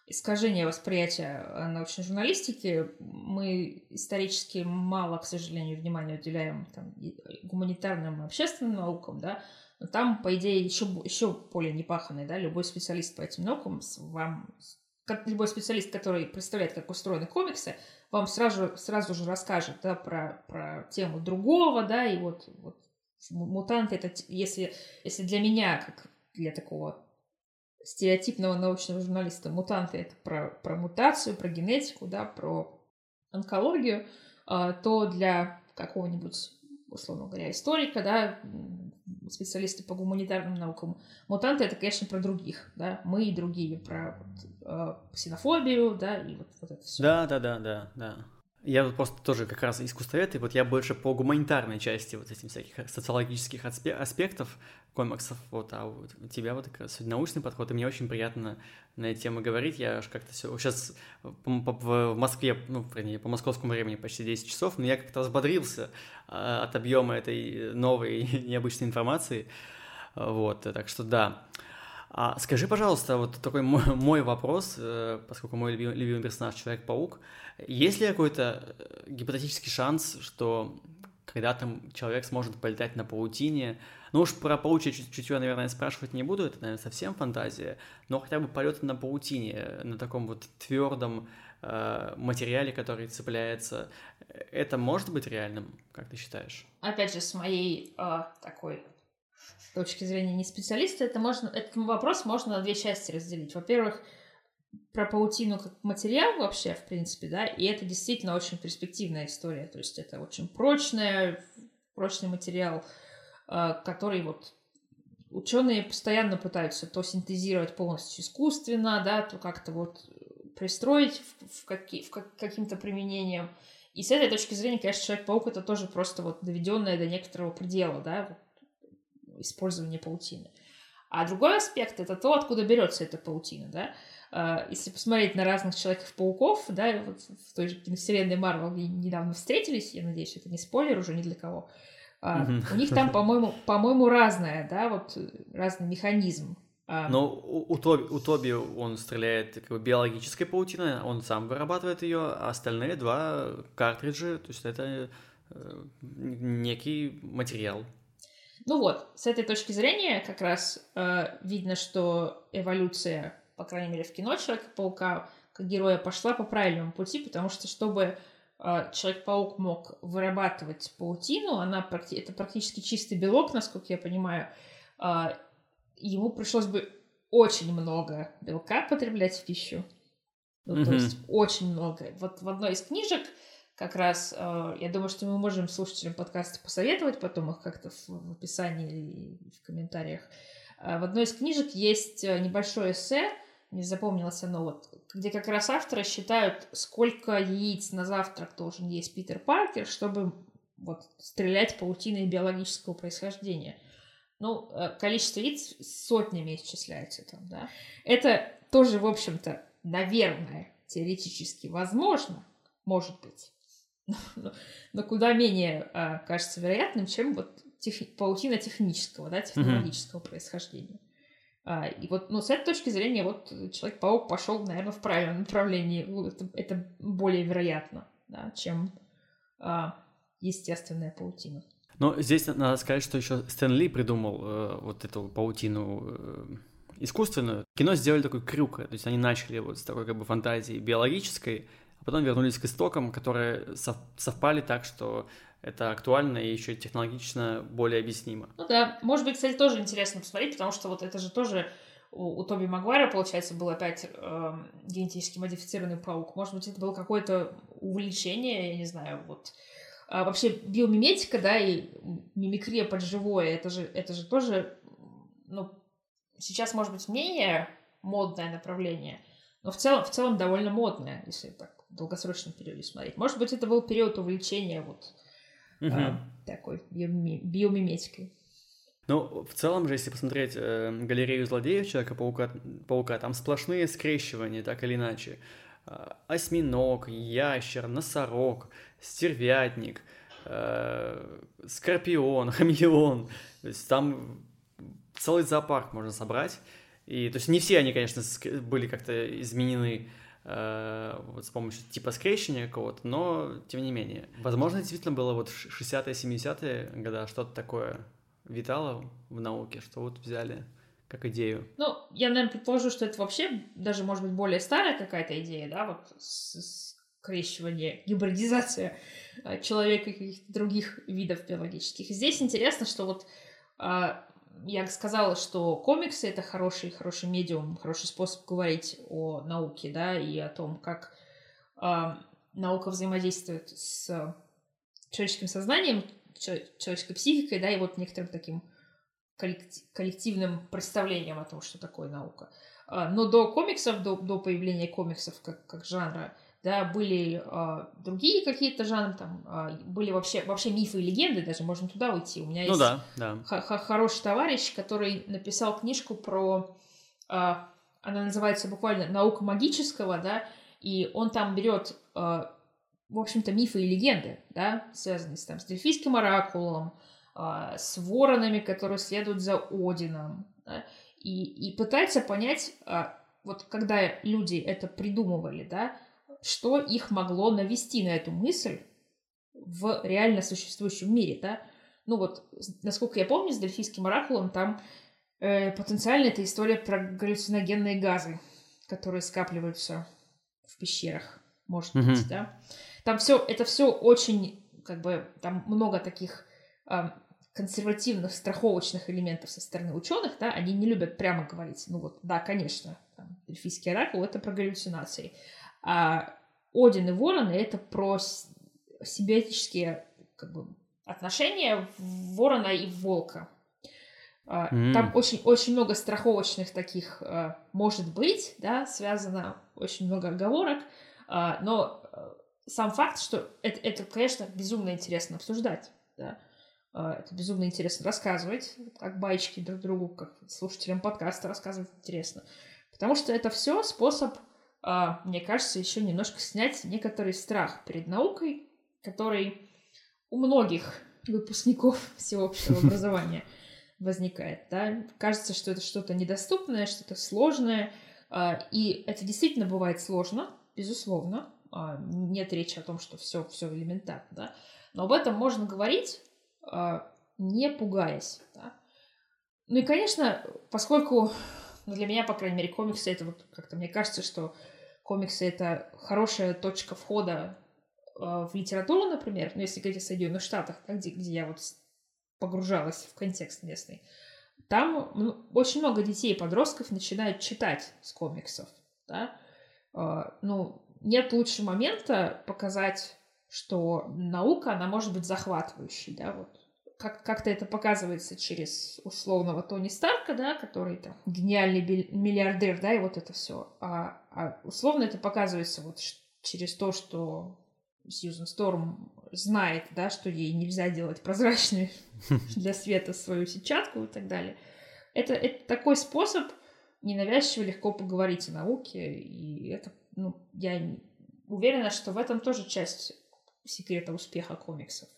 искажение восприятия э, научной журналистики. Мы исторически мало, к сожалению, внимания уделяем там, гуманитарным и общественным наукам, да, но там, по идее, еще, еще поле непаханное, да, любой специалист по этим наукам вам, как любой специалист, который представляет, как устроены комиксы, вам сразу, сразу же расскажет, да, про, про тему другого, да, и вот, вот мутанты, это, если, если для меня, как для такого стереотипного научного журналиста мутанты это про, про мутацию, про генетику, да, про онкологию, а, то для какого-нибудь, условно говоря, историка, да, специалисты по гуманитарным наукам, мутанты это, конечно, про других, да, мы и другие, про вот, э, ксенофобию, да, и вот, вот это все. Да, да, да, да, да. Я вот просто тоже как раз искусствовед, и вот я больше по гуманитарной части вот этим всяких социологических аспектов комиксов, вот, а у тебя вот как раз научный подход, и мне очень приятно на эти темы говорить, я аж как-то все, сейчас в Москве, ну, вернее, по московскому времени почти 10 часов, но я как-то взбодрился а, от объема этой новой необычной информации, вот, так что да. А скажи, пожалуйста, вот такой мой, мой вопрос, э, поскольку мой любимый, любимый персонаж Человек-паук, есть ли какой-то э, гипотетический шанс, что когда-то человек сможет полетать на паутине? Ну уж про паучье чутье, наверное, спрашивать не буду, это, наверное, совсем фантазия, но хотя бы полет на паутине, на таком вот твердом э, материале, который цепляется, это может быть реальным, как ты считаешь? Опять же, с моей э, такой точки зрения не специалиста, это можно, этот вопрос можно на две части разделить. Во-первых, про паутину как материал вообще, в принципе, да, и это действительно очень перспективная история, то есть это очень прочная, прочный материал, а, который вот ученые постоянно пытаются то синтезировать полностью искусственно, да, то как-то вот пристроить в, в, каки, в как, каким-то применением. И с этой точки зрения, конечно, Человек-паук это тоже просто вот доведенное до некоторого предела, да, использование паутины. А другой аспект это то, откуда берется эта паутина, да. А, если посмотреть на разных Человеков-пауков, да, вот в той же киновселенной Марвел недавно встретились, я надеюсь, это не спойлер уже ни для кого, а, у них там, по-моему, по-моему, разное, да, вот разный механизм. А, Но у, у, Тоби, у Тоби он стреляет как бы, биологической паутиной, он сам вырабатывает ее, а остальные два картриджи, то есть это э, некий материал. Ну вот, с этой точки зрения как раз э, видно, что эволюция, по крайней мере, в кино Человека-паука, как героя, пошла по правильному пути, потому что чтобы э, Человек-паук мог вырабатывать паутину, она, это практически чистый белок, насколько я понимаю, э, ему пришлось бы очень много белка потреблять в пищу. Ну, mm-hmm. то есть очень много. Вот в одной из книжек как раз, э, я думаю, что мы можем слушателям подкаста посоветовать потом их как-то в, описании или в комментариях. Э, в одной из книжек есть э, небольшое эссе, не запомнилось оно, вот, где как раз авторы считают, сколько яиц на завтрак должен есть Питер Паркер, чтобы вот стрелять паутиной биологического происхождения. Ну, количество яиц сотнями исчисляется там, да. Это тоже, в общем-то, наверное, теоретически возможно, может быть, но, но куда менее а, кажется вероятным, чем вот паутина технического, да, технологического mm-hmm. происхождения. А, и вот, ну, с этой точки зрения, вот Человек-паук пошел, наверное, в правильном направлении. Ну, это, это более вероятно, да, чем а, естественная паутина. Но здесь надо сказать, что еще Стэн Ли придумал э, вот эту паутину э, искусственную. Кино сделали такой крюк, то есть они начали вот с такой как бы фантазии биологической, потом вернулись к истокам, которые совпали так, что это актуально и еще технологично более объяснимо. Ну да, может быть, кстати, тоже интересно посмотреть, потому что вот это же тоже у, у Тоби Магуайра, получается, был опять э, генетически модифицированный паук. Может быть, это было какое-то увлечение, я не знаю, вот. А вообще биомиметика, да, и мимикрия под живое, это же, это же тоже, ну, сейчас, может быть, менее модное направление, но в целом, в целом довольно модное, если так долгосрочном периоде смотреть. Может быть, это был период увлечения вот угу. а, такой биоми- биомиметикой. Ну, в целом же, если посмотреть э, галерею злодеев Человека-паука, паука, там сплошные скрещивания, так или иначе. Э, осьминог, ящер, носорог, стервятник, э, скорпион, хамелеон. То есть там целый зоопарк можно собрать. И, то есть не все они, конечно, были как-то изменены Э, вот с помощью типа скрещения какого-то, но тем не менее. Возможно, действительно было вот 60-е, 70-е года что-то такое витало в науке, что вот взяли как идею. Ну, я, наверное, предположу, что это вообще даже, может быть, более старая какая-то идея, да, вот скрещивание, гибридизация э, человека и каких-то других видов биологических. здесь интересно, что вот а, я сказала, что комиксы это хороший, хороший медиум, хороший способ говорить о науке, да, и о том, как э, наука взаимодействует с человеческим сознанием, человеческой психикой, да, и вот некоторым таким коллективным представлением о том, что такое наука. А, но до комиксов, до, до появления комиксов как, как жанра, да, были э, другие какие-то жанры, там э, были вообще, вообще мифы и легенды, даже можно туда уйти. У меня ну, есть да, да. хороший товарищ, который написал книжку про, э, она называется буквально «Наука магического», да, и он там берет, э, в общем-то, мифы и легенды, да, связанные с, там, с дельфийским оракулом, э, с воронами, которые следуют за Одином, да, и, и пытается понять, э, вот когда люди это придумывали, да, что их могло навести на эту мысль в реально существующем мире, да? Ну вот, насколько я помню, с Дельфийским оракулом там э, потенциально это история про галлюциногенные газы, которые скапливаются в пещерах, может mm-hmm. быть, да? Там все, это все очень, как бы, там много таких э, консервативных, страховочных элементов со стороны ученых, да, они не любят прямо говорить, ну вот, да, конечно, там, Дельфийский оракул — это про галлюцинации. А Один и Ворон — это про симбиотические как бы, отношения Ворона и Волка. Mm. Там очень, очень много страховочных таких а, может быть, да, связано очень много оговорок, а, но сам факт, что это, это, конечно, безумно интересно обсуждать, да, это безумно интересно рассказывать, как байчики друг другу, как слушателям подкаста рассказывать интересно, потому что это все способ а, мне кажется, еще немножко снять некоторый страх перед наукой, который у многих выпускников всеобщего образования возникает. Да? Кажется, что это что-то недоступное, что-то сложное, а, и это действительно бывает сложно, безусловно. А, нет речи о том, что все, все элементарно, да? но об этом можно говорить, не пугаясь. Да? Ну и, конечно, поскольку ну, для меня, по крайней мере, комиксы это вот как-то мне кажется, что комиксы — это хорошая точка входа э, в литературу, например, ну, если говорить о Соединенных Штатах, да, где, где я вот погружалась в контекст местный, там очень много детей и подростков начинают читать с комиксов, да, э, ну, нет лучше момента показать, что наука, она может быть захватывающей, да, вот как- как-то это показывается через условного Тони Старка, да, который там гениальный миллиардер, да, и вот это все. А, а условно это показывается вот через то, что Сьюзен Сторм знает, да, что ей нельзя делать прозрачной для света свою сетчатку и так далее. Это, это такой способ ненавязчиво легко поговорить о науке, и это, ну, я уверена, что в этом тоже часть секрета успеха комиксов.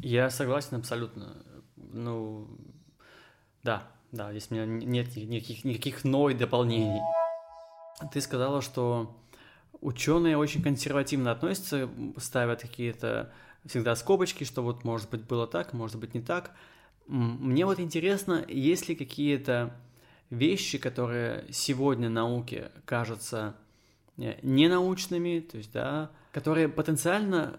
Я согласен абсолютно. Ну, да, да, здесь у меня нет никаких, никаких новых дополнений. Ты сказала, что ученые очень консервативно относятся, ставят какие-то всегда скобочки, что вот может быть было так, может быть не так. Мне вот интересно, есть ли какие-то вещи, которые сегодня науке кажутся э, ненаучными, то есть, да, которые потенциально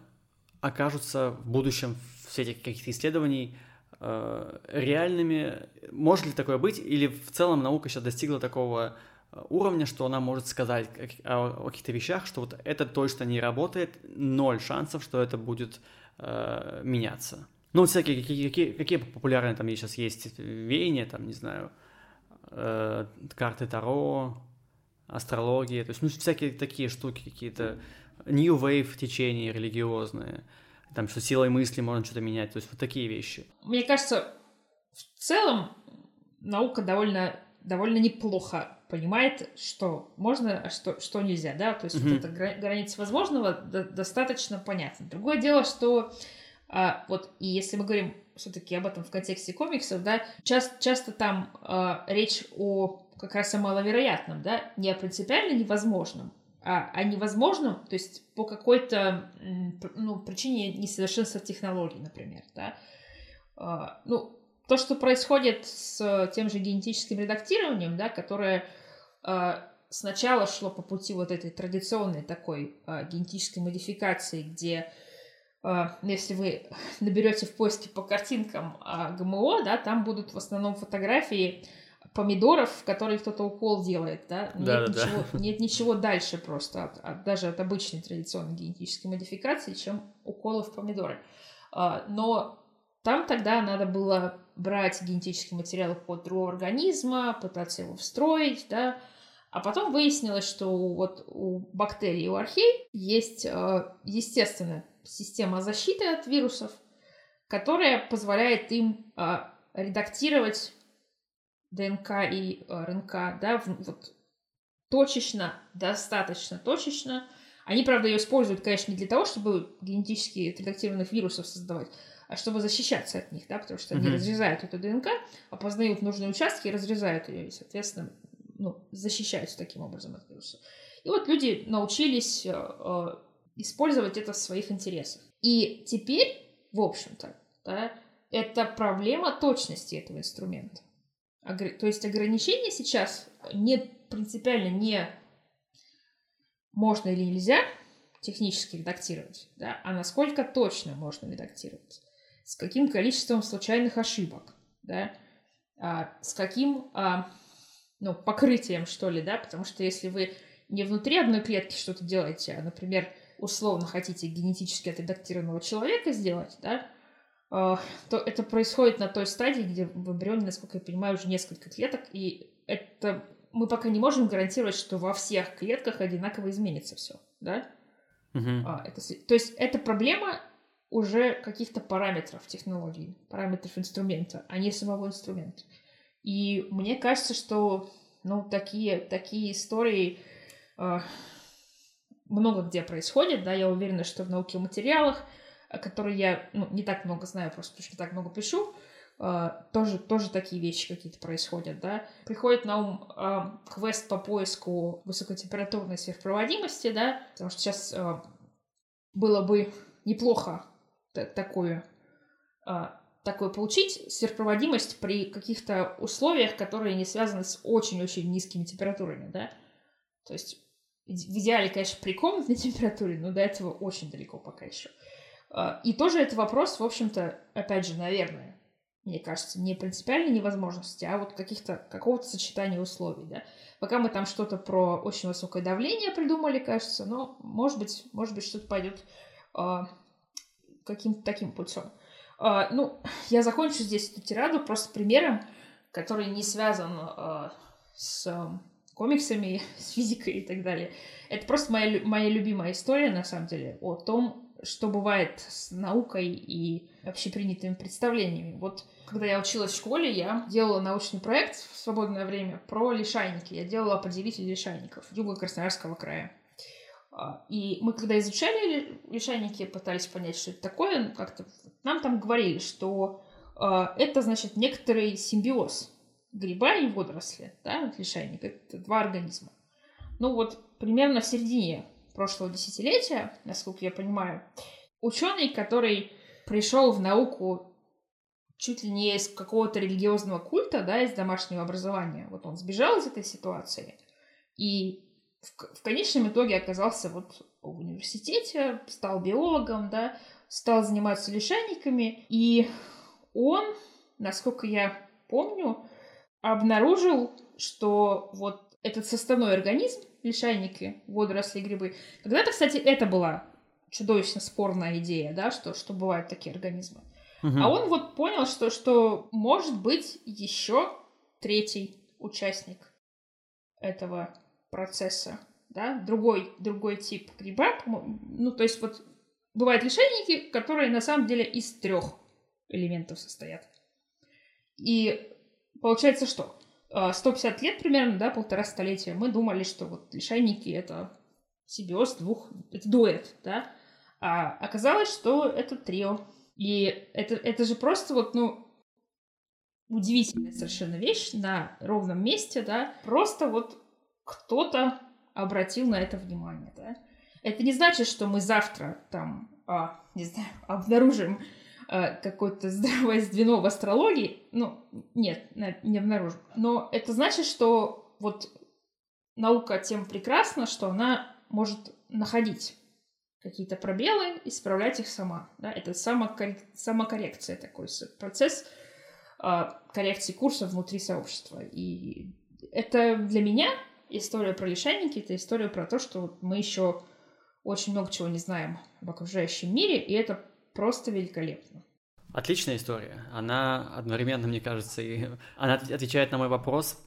окажутся в будущем свете каких-то исследований э, реальными. Может ли такое быть? Или в целом наука сейчас достигла такого э, уровня, что она может сказать о каких-то вещах, что вот это точно не работает, ноль шансов, что это будет э, меняться. Ну, вот всякие, какие, какие, какие популярные там сейчас есть веяния, там, не знаю, э, карты Таро, астрология, то есть, ну, всякие такие штуки какие-то, New Wave течения религиозные, там, что силой мысли можно что-то менять, то есть вот такие вещи. Мне кажется, в целом наука довольно, довольно неплохо понимает, что можно, а что, что нельзя, да, то есть mm-hmm. вот эта граница возможного до, достаточно понятна. Другое дело, что а, вот и если мы говорим все-таки об этом в контексте комиксов, да, часто, часто там а, речь о как раз о маловероятном, да, не о принципиально невозможном, а о невозможном, то есть по какой-то ну, причине несовершенства технологий, например, да. А, ну, то, что происходит с тем же генетическим редактированием, да, которое а, сначала шло по пути вот этой традиционной такой а, генетической модификации, где если вы наберете в поиске по картинкам ГМО, да, там будут в основном фотографии помидоров, в которые кто-то укол делает, да, нет, да, ничего, да. нет ничего дальше просто, от, от, даже от обычной традиционной генетической модификации, чем уколы в помидоры. А, но там тогда надо было брать генетический материал от другого организма, пытаться его встроить, да, а потом выяснилось, что вот у бактерий и у архей есть э, естественная система защиты от вирусов, которая позволяет им э, редактировать ДНК и э, РНК, да, вот точечно, достаточно точечно. Они, правда, ее используют, конечно, не для того, чтобы генетически редактированных вирусов создавать, а чтобы защищаться от них, да, потому что mm-hmm. они разрезают эту ДНК, опознают нужные участки и разрезают ее, и, соответственно, ну, защищаются таким образом от вируса. И вот люди научились э, э, использовать это в своих интересах. И теперь, в общем-то, да, это проблема точности этого инструмента. То есть ограничения сейчас не принципиально не можно или нельзя технически редактировать, да, а насколько точно можно редактировать, с каким количеством случайных ошибок, да, а, с каким а, ну, покрытием, что ли, да, потому что если вы не внутри одной клетки что-то делаете, а, например, условно хотите генетически отредактированного человека сделать, да, то это происходит на той стадии, где в эмбрионе, насколько я понимаю, уже несколько клеток, и это мы пока не можем гарантировать, что во всех клетках одинаково изменится все, да? Uh-huh. А, это, то есть это проблема уже каких-то параметров технологии, параметров инструмента, а не самого инструмента. И мне кажется, что ну, такие, такие истории э, много где происходят, да, я уверена, что в науке о материалах, которые я ну, не так много знаю, просто потому что не так много пишу, Uh, тоже, тоже такие вещи какие-то происходят, да. Приходит на ум uh, квест по поиску высокотемпературной сверхпроводимости, да, потому что сейчас uh, было бы неплохо такую, такое получить, сверхпроводимость при каких-то условиях, которые не связаны с очень-очень низкими температурами, да. То есть в идеале, конечно, при комнатной температуре, но до этого очень далеко пока еще. А, и тоже это вопрос, в общем-то, опять же, наверное, мне кажется, не принципиальной невозможности, а вот каких-то, какого-то сочетания условий, да. Пока мы там что-то про очень высокое давление придумали, кажется, но, может быть, может быть, что-то пойдет э, каким-то таким путем. Э, ну, я закончу здесь эту тираду просто примером, который не связан э, с комиксами, с физикой и так далее. Это просто моя, моя любимая история, на самом деле, о том, что бывает с наукой и общепринятыми представлениями. Вот когда я училась в школе, я делала научный проект в свободное время про лишайники. Я делала определитель лишайников юга Красноярского края. А, и мы, когда изучали лишайники, пытались понять, что это такое, ну, как-то нам там говорили, что э, это, значит, некоторый симбиоз гриба и водоросли, да, лишайник. Это два организма. Ну вот примерно в середине прошлого десятилетия, насколько я понимаю, ученый, который пришел в науку чуть ли не из какого-то религиозного культа, да, из домашнего образования, вот он сбежал из этой ситуации и в, в конечном итоге оказался вот в университете, стал биологом, да, стал заниматься лишайниками, и он, насколько я помню, обнаружил, что вот этот составной организм, лишайники, водоросли, грибы, когда-то, кстати, это была чудовищно спорная идея, да, что, что бывают такие организмы. Угу. А он вот понял, что, что может быть еще третий участник этого процесса, да, другой, другой тип гриба, ну, то есть вот бывают лишайники, которые на самом деле из трех элементов состоят. И получается что? 150 а, лет примерно, да, полтора столетия, мы думали, что вот лишайники — это симбиоз двух, это дуэт, да, а оказалось, что это трио. И это, это же просто вот, ну, удивительная совершенно вещь на ровном месте, да, просто вот кто-то обратил на это внимание, да. Это не значит, что мы завтра там, а, не знаю, обнаружим какое-то здоровое звено в астрологии. Ну, нет, не обнаружим. Но это значит, что вот наука тем прекрасна, что она может находить какие-то пробелы, исправлять их сама. Да? Это самокоррек... самокоррекция такой процесс э, коррекции курса внутри сообщества. И это для меня история про лишайники, это история про то, что мы еще очень много чего не знаем об окружающем мире, и это просто великолепно. Отличная история. Она одновременно, мне кажется, и она отвечает на мой вопрос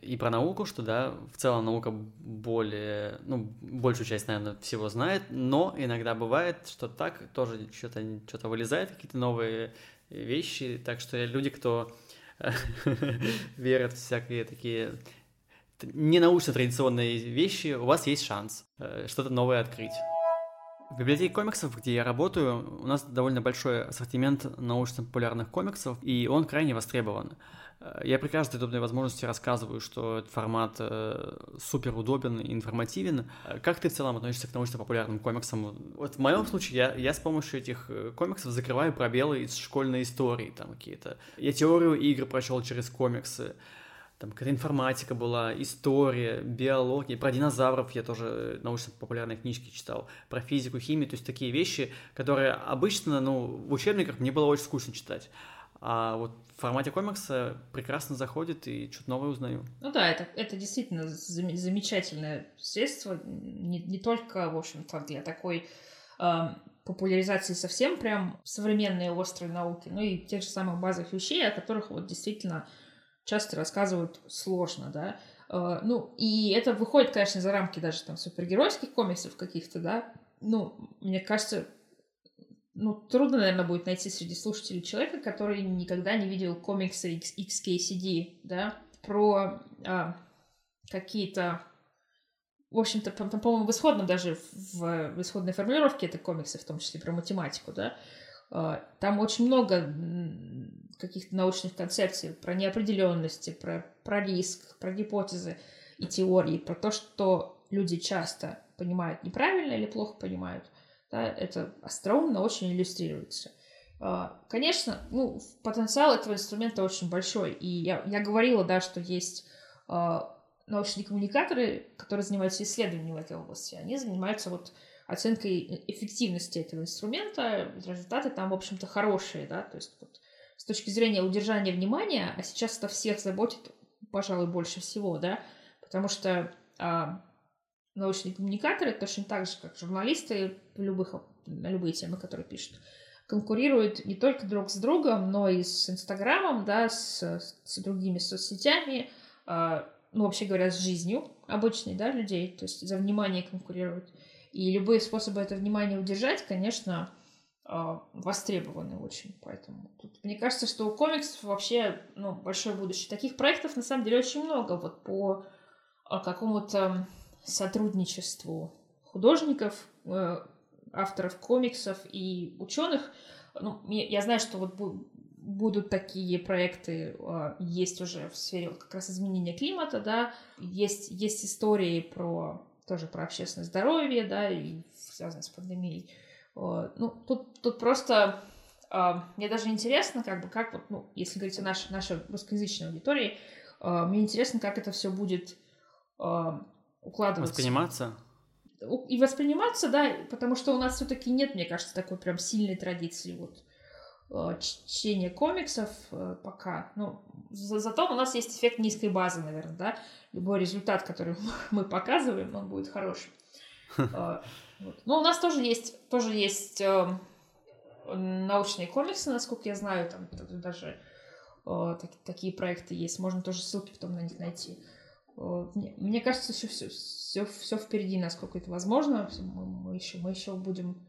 и про науку, что, да, в целом наука более, ну, большую часть, наверное, всего знает, но иногда бывает, что так тоже что-то что вылезает, какие-то новые вещи, так что люди, кто верят в всякие такие не научно-традиционные вещи, у вас есть шанс э, что-то новое открыть. В библиотеке комиксов, где я работаю, у нас довольно большой ассортимент научно-популярных комиксов, и он крайне востребован. Э, я при каждой удобной возможности рассказываю, что этот формат э, супер удобен и информативен. Э, как ты в целом относишься к научно-популярным комиксам? Вот в моем случае я, я с помощью этих комиксов закрываю пробелы из школьной истории, там какие-то. Я теорию игр прочел через комиксы там какая-то информатика была, история, биология, про динозавров я тоже научно-популярные книжки читал, про физику, химию, то есть такие вещи, которые обычно, ну, в учебниках мне было очень скучно читать. А вот в формате комикса прекрасно заходит и что-то новое узнаю. Ну да, это, это действительно зам- замечательное средство, не, не только, в общем-то, для такой э, популяризации совсем прям современной острой науки, но и тех же самых базовых вещей, о которых вот действительно часто рассказывают сложно, да. Э, ну, и это выходит, конечно, за рамки даже там супергеройских комиксов каких-то, да. Ну, мне кажется, ну, трудно, наверное, будет найти среди слушателей человека, который никогда не видел комиксы XKCD, да, про а, какие-то в общем-то, по-моему, в исходном даже, в, в исходной формулировке это комиксы, в том числе про математику, да, а, там очень много каких-то научных концепций про неопределенности, про, про риск, про гипотезы и теории, про то, что люди часто понимают неправильно или плохо понимают. Да, это остроумно очень иллюстрируется. А, конечно, ну, потенциал этого инструмента очень большой. И я, я говорила, да, что есть а, научные коммуникаторы, которые занимаются исследованием в этой области. Они занимаются вот оценкой эффективности этого инструмента. Результаты там, в общем-то, хорошие, да, то есть вот с точки зрения удержания внимания, а сейчас это всех заботит, пожалуй, больше всего, да, потому что а, научные коммуникаторы точно так же, как журналисты любых, на любые темы, которые пишут, конкурируют не только друг с другом, но и с Инстаграмом, да, с, с другими соцсетями, а, ну, вообще говоря, с жизнью обычной, да, людей, то есть за внимание конкурируют. И любые способы это внимание удержать, конечно, востребованы очень. Поэтому тут, мне кажется, что у комиксов вообще ну, большое будущее. Таких проектов на самом деле очень много. Вот по а, какому-то сотрудничеству художников, э, авторов комиксов и ученых. Ну, я знаю, что вот будут такие проекты, а, есть уже в сфере как раз изменения климата, да, есть, есть истории про тоже про общественное здоровье, да, и связанные с пандемией. Ну, тут, тут просто а, мне даже интересно, как бы, как вот, ну, если говорить о нашей, нашей русскоязычной аудитории, а, мне интересно, как это все будет укладываться. Восприниматься? И восприниматься, да, потому что у нас все-таки нет, мне кажется, такой прям сильной традиции вот Э, чтение комиксов э, пока. Ну, за, зато у нас есть эффект низкой базы, наверное, да. Любой результат, который мы показываем, он будет хорошим. Э, вот. Но у нас тоже есть, тоже есть э, научные комиксы, насколько я знаю, там даже э, так, такие проекты есть. Можно тоже ссылки потом на них найти. Э, мне, мне кажется, еще все, все, все впереди, насколько это возможно. Мы, мы, еще, мы еще будем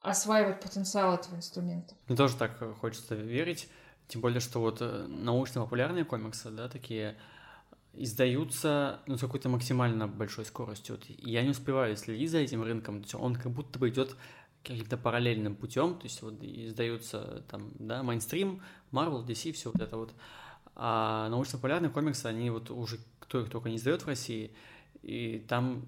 осваивать потенциал этого инструмента. Мне тоже так хочется верить, тем более, что вот э, научно-популярные комиксы, да, такие издаются ну, с какой-то максимально большой скоростью. Вот я не успеваю следить за этим рынком, то есть он как будто бы идет каким-то параллельным путем, то есть вот издаются там, да, мейнстрим, Marvel, DC, все вот это вот. А научно-популярные комиксы, они вот уже кто их только не издает в России, и там,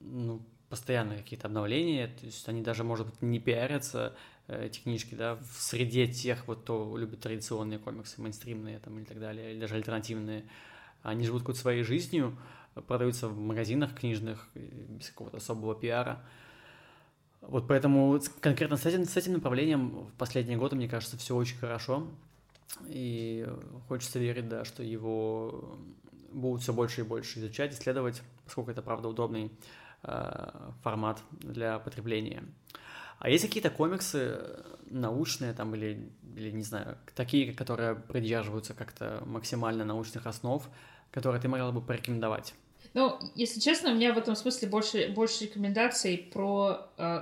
ну, постоянно какие-то обновления, то есть они даже, может быть, не пиарятся, э, эти книжки, да, в среде тех, вот, кто любит традиционные комиксы, мейнстримные там или так далее, или даже альтернативные. Они живут какой-то своей жизнью, продаются в магазинах книжных без какого-то особого пиара. Вот поэтому конкретно с этим, с этим направлением в последние годы, мне кажется, все очень хорошо. И хочется верить, да, что его будут все больше и больше изучать, исследовать, поскольку это, правда, удобный Э, формат для потребления. А есть какие-то комиксы научные там или, или не знаю, такие, которые придерживаются как-то максимально научных основ, которые ты могла бы порекомендовать? Ну, если честно, у меня в этом смысле больше, больше рекомендаций про, э,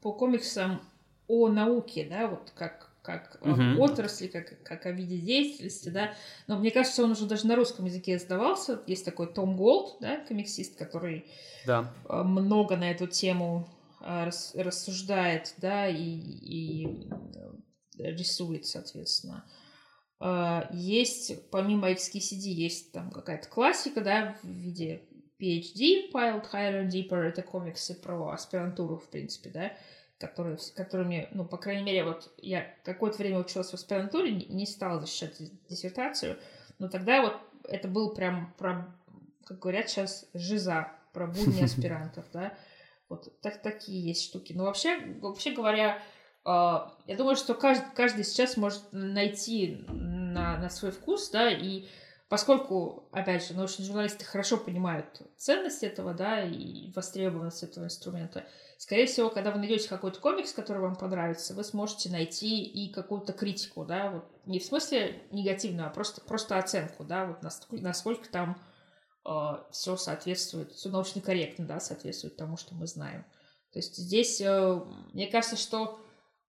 по комиксам о науке, да, вот как как uh-huh. отрасли, как, как о виде деятельности, да. Но мне кажется, он уже даже на русском языке издавался. Есть такой Том Голд, да, комиксист, который да. Э, много на эту тему э, рассуждает, да, и, и рисует, соответственно. Есть, помимо XKCD, есть там какая-то классика, да, в виде PhD, Piled Higher and Deeper, это комиксы про аспирантуру, в принципе, да, которые, которыми, ну, по крайней мере, вот я какое-то время училась в аспирантуре, не стала защищать диссертацию, но тогда вот это был прям, про, как говорят сейчас, жиза, про будни аспирантов, да, вот так, такие есть штуки. Но вообще, вообще говоря, а, я думаю, что каждый, каждый сейчас может найти на, на свой вкус, да, и поскольку, опять же, научные журналисты хорошо понимают ценность этого, да, и востребованность этого инструмента, Скорее всего, когда вы найдете какой-то комикс, который вам понравится, вы сможете найти и какую-то критику, да, вот не в смысле негативную, а просто, просто оценку, да, вот насколько, насколько там все соответствует, все научно корректно, да, соответствует тому, что мы знаем. То есть здесь, э, мне кажется, что,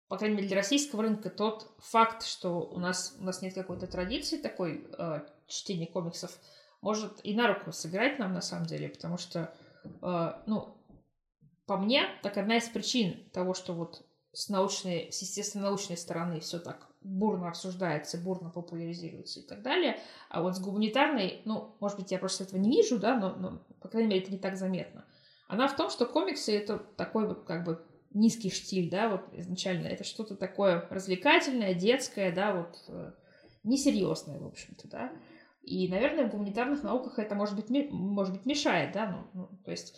по крайней мере, для российского рынка тот факт, что у нас, у нас нет какой-то традиции такой э, чтения комиксов, может и на руку сыграть нам, на самом деле, потому что, э, ну, по мне, так одна из причин того, что вот с научной, с естественно-научной стороны все так бурно обсуждается, бурно популяризируется и так далее, а вот с гуманитарной, ну, может быть, я просто этого не вижу, да, но, но по крайней мере, это не так заметно. Она в том, что комиксы — это такой вот как бы низкий штиль, да, вот изначально. Это что-то такое развлекательное, детское, да, вот э, несерьезное, в общем-то, да. И, наверное, в гуманитарных науках это, может быть, может быть мешает, да, ну, ну то есть,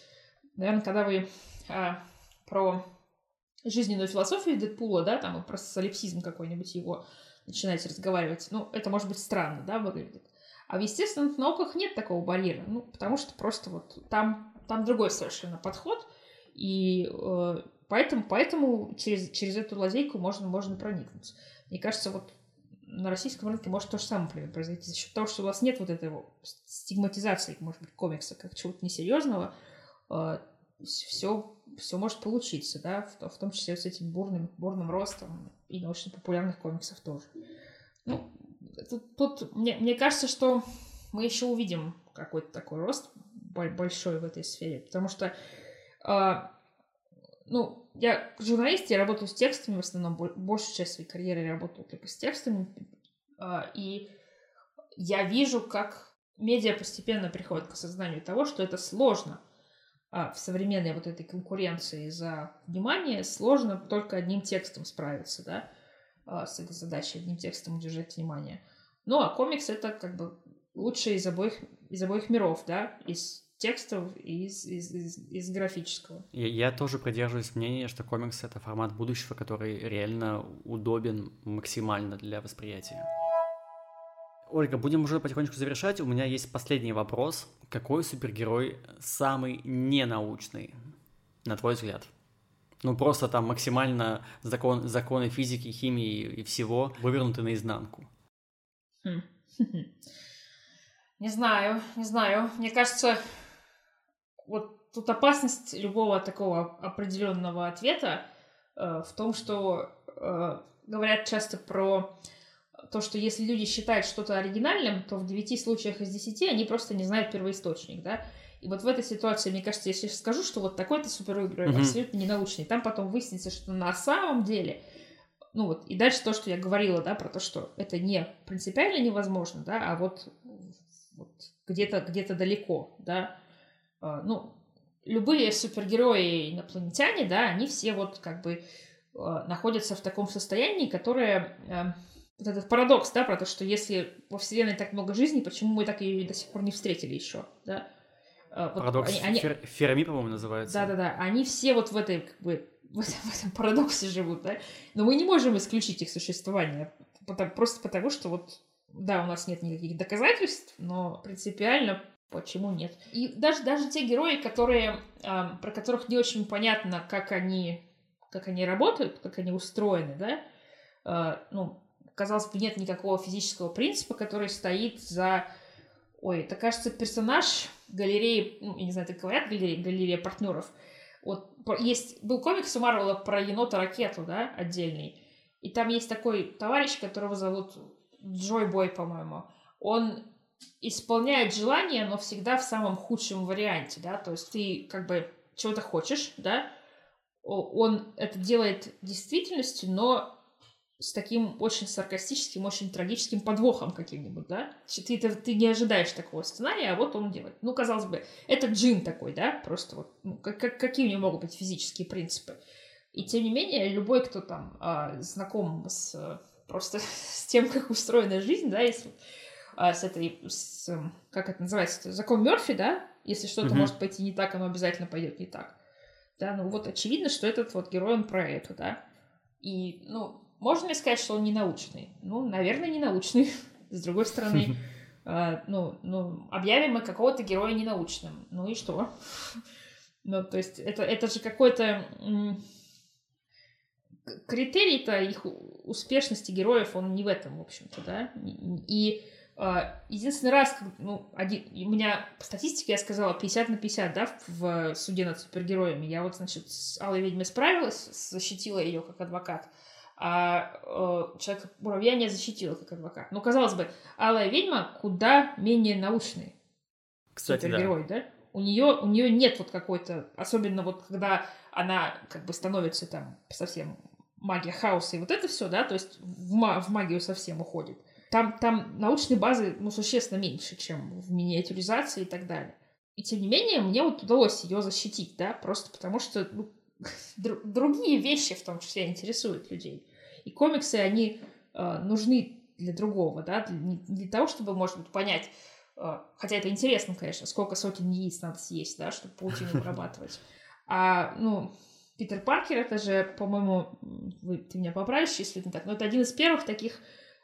наверное, когда вы а, про жизненную философию Дэдпула, да, там, про солипсизм какой-нибудь его начинаете разговаривать, ну, это может быть странно, да, выглядит. А в естественных науках нет такого барьера, ну, потому что просто вот там, там другой совершенно подход, и э, поэтому, поэтому через, через эту лазейку можно, можно проникнуть. Мне кажется, вот на российском рынке может то же самое например, произойти за счет того, что у вас нет вот этой стигматизации, может быть, комикса как чего-то несерьезного, э, все, все может получиться, да, в, в том числе с этим бурным, бурным ростом и научно-популярных комиксов тоже. Ну, тут, тут мне, мне кажется, что мы еще увидим какой-то такой рост большой в этой сфере, потому что, э, ну, я журналист, я работаю с текстами, в основном большую часть своей карьеры я работаю только с текстами, э, и я вижу, как медиа постепенно приходит к осознанию того, что это сложно а, в современной вот этой конкуренции за внимание, сложно только одним текстом справиться, да, а, с этой задачей, одним текстом удержать внимание. Ну, а комикс это как бы лучшее из обоих, из обоих миров, да, из текстов и из, из, из, из графического. Я, я тоже придерживаюсь мнения, что комикс — это формат будущего, который реально удобен максимально для восприятия. Ольга, будем уже потихонечку завершать. У меня есть последний вопрос. Какой супергерой самый ненаучный, на твой взгляд? Ну, просто там максимально закон, законы физики, химии и всего вывернуты наизнанку. Хм. Не знаю, не знаю. Мне кажется, вот тут опасность любого такого определенного ответа э, в том, что э, говорят часто про то, что если люди считают что-то оригинальным, то в 9 случаях из 10 они просто не знают первоисточник, да. И вот в этой ситуации, мне кажется, если я скажу, что вот такой-то супергерой mm-hmm. абсолютно ненаучный, там потом выяснится, что на самом деле, ну вот, и дальше то, что я говорила, да, про то, что это не принципиально невозможно, да, а вот, вот где-то где далеко, да, а, ну, любые супергерои инопланетяне, да, они все вот как бы а, находятся в таком состоянии, которое а, вот этот парадокс, да, про то, что если во Вселенной так много жизни, почему мы так ее до сих пор не встретили еще, да? Вот парадокс они, они... Фер... Ферми, по-моему, называется. Да-да-да, они все вот в этой, как бы, в этом, в этом парадоксе живут, да? Но мы не можем исключить их существование, потому, просто потому, что вот, да, у нас нет никаких доказательств, но принципиально почему нет. И даже, даже те герои, которые, э, про которых не очень понятно, как они, как они работают, как они устроены, да, э, ну, казалось бы, нет никакого физического принципа, который стоит за... Ой, это, кажется, персонаж галереи, ну, я не знаю, так говорят, галерея, галерея партнеров. Вот есть, был комикс у Марвела про енота-ракету, да, отдельный. И там есть такой товарищ, которого зовут Джой Бой, по-моему. Он исполняет желание, но всегда в самом худшем варианте, да, то есть ты как бы чего-то хочешь, да, он это делает действительностью, но с таким очень саркастическим, очень трагическим подвохом каким-нибудь, да? Ты, ты, ты не ожидаешь такого сценария, а вот он делает. Ну, казалось бы, это джин такой, да? Просто вот, ну, как, как, какие у него могут быть физические принципы? И тем не менее, любой, кто там а, знаком с просто с тем, как устроена жизнь, да, если а, с этой, с, как это называется, закон Мерфи, да, если что-то mm-hmm. может пойти не так, оно обязательно пойдет не так. Да, ну вот очевидно, что этот вот герой, он про это, да. И, ну, можно ли сказать, что он не научный? Ну, наверное, не научный. С другой стороны, э, ну, ну, объявим мы какого-то героя ненаучным. Ну и что? Ну, то есть это, это же какой-то... Критерий-то их успешности героев, он не в этом, в общем-то, да? И э, единственный раз, ну, один, у меня по статистике я сказала 50 на 50, да, в суде над супергероями. Я вот, значит, с Алой Ведьмой справилась, защитила ее как адвокат а э, человек муравья не защитила как адвокат. Но, казалось бы, Алая ведьма куда менее научный Кстати, супергерой, да. да? У нее, у нее нет вот какой-то, особенно вот когда она как бы становится там совсем магия хаоса и вот это все, да, то есть в, ма- в магию совсем уходит. Там, там научной базы, ну, существенно меньше, чем в миниатюризации и так далее. И тем не менее, мне вот удалось ее защитить, да, просто потому что ну, другие вещи в том числе интересуют людей. И комиксы, они э, нужны для другого, да, для, не для того, чтобы, может быть, понять, э, хотя это интересно, конечно, сколько сотен яиц надо съесть, да, чтобы паутину вырабатывать. А, ну, Питер Паркер, это же, по-моему, вы, ты меня поправишь, если не так, но это один из первых таких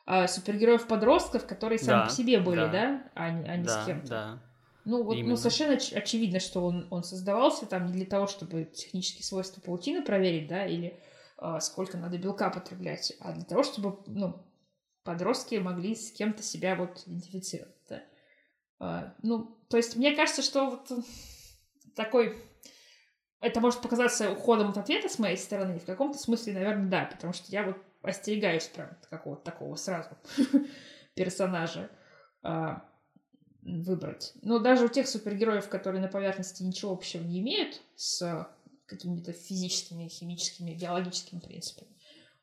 э, супергероев-подростков, которые сами да, по себе были, да, да? а не, а не да, с кем-то. Да. Ну, вот ну, совершенно оч- очевидно, что он, он создавался там не для того, чтобы технические свойства паутины проверить, да, или сколько надо белка потреблять, а для того, чтобы, ну, подростки могли с кем-то себя вот идентифицировать, да. Э, ну, то есть мне кажется, что вот такой Это может показаться уходом от ответа с моей стороны, в каком-то смысле, наверное, да, потому что я вот остерегаюсь прям какого-то такого сразу персонажа а, выбрать. Но даже у тех супергероев, которые на поверхности ничего общего не имеют с какими-то физическими, химическими, биологическими принципами,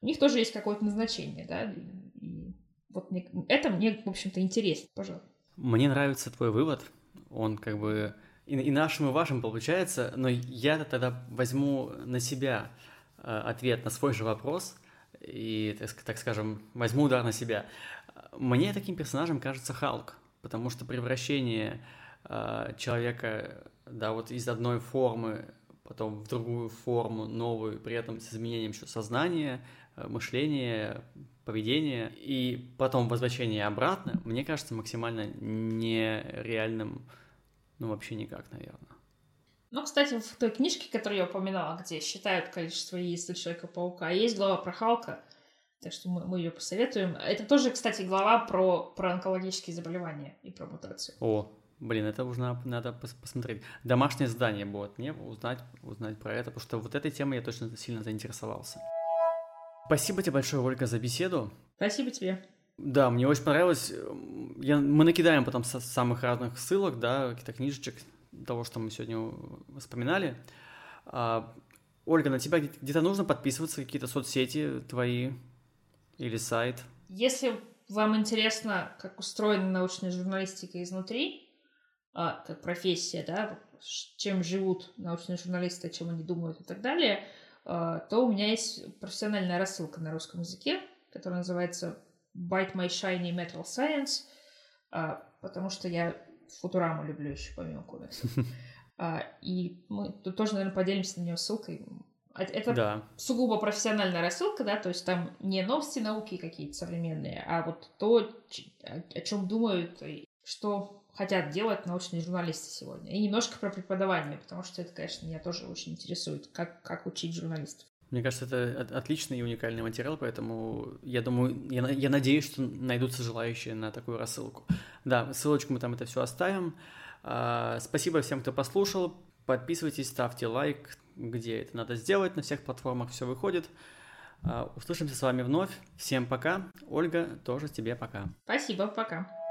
у них тоже есть какое-то назначение, да, и вот мне, это мне, в общем-то, интересно, пожалуй. Мне нравится твой вывод, он как бы и, и нашим, и вашим получается, но я тогда возьму на себя э, ответ на свой же вопрос и, так, так скажем, возьму удар на себя. Мне таким персонажем кажется Халк, потому что превращение э, человека, да, вот из одной формы потом в другую форму, новую, при этом с изменением еще сознания, э, мышления, поведения, и потом возвращение обратно, мне кажется максимально нереальным, ну, вообще никак, наверное. Ну, кстати, в той книжке, которую я упоминала, где считают количество яиц у Человека-паука, есть глава про Халка, так что мы, мы ее посоветуем. Это тоже, кстати, глава про, про онкологические заболевания и про мутацию. О, Блин, это уже надо посмотреть. Домашнее задание будет мне узнать, узнать про это, потому что вот этой темой я точно сильно заинтересовался. Спасибо тебе большое, Ольга, за беседу. Спасибо тебе. Да, мне очень понравилось. Я, мы накидаем потом со самых разных ссылок, да, каких-то книжечек, того, что мы сегодня вспоминали. А, Ольга, на тебя где-то нужно подписываться, какие-то соцсети твои или сайт? Если вам интересно, как устроена научная журналистика изнутри, а, как профессия, да, чем живут научные журналисты, о чем они думают и так далее, а, то у меня есть профессиональная рассылка на русском языке, которая называется Bite My Shiny Metal Science, а, потому что я Футураму люблю еще помимо комиксов. А, и мы тут тоже, наверное, поделимся на нее ссылкой. А, это да. сугубо профессиональная рассылка, да, то есть там не новости науки какие-то современные, а вот то, о чем думают, что хотят делать научные журналисты сегодня. И немножко про преподавание, потому что это, конечно, меня тоже очень интересует, как, как учить журналистов. Мне кажется, это отличный и уникальный материал, поэтому я думаю, я, я надеюсь, что найдутся желающие на такую рассылку. Да, ссылочку мы там это все оставим. А, спасибо всем, кто послушал. Подписывайтесь, ставьте лайк, где это надо сделать. На всех платформах все выходит. А, услышимся с вами вновь. Всем пока. Ольга, тоже тебе пока. Спасибо, пока.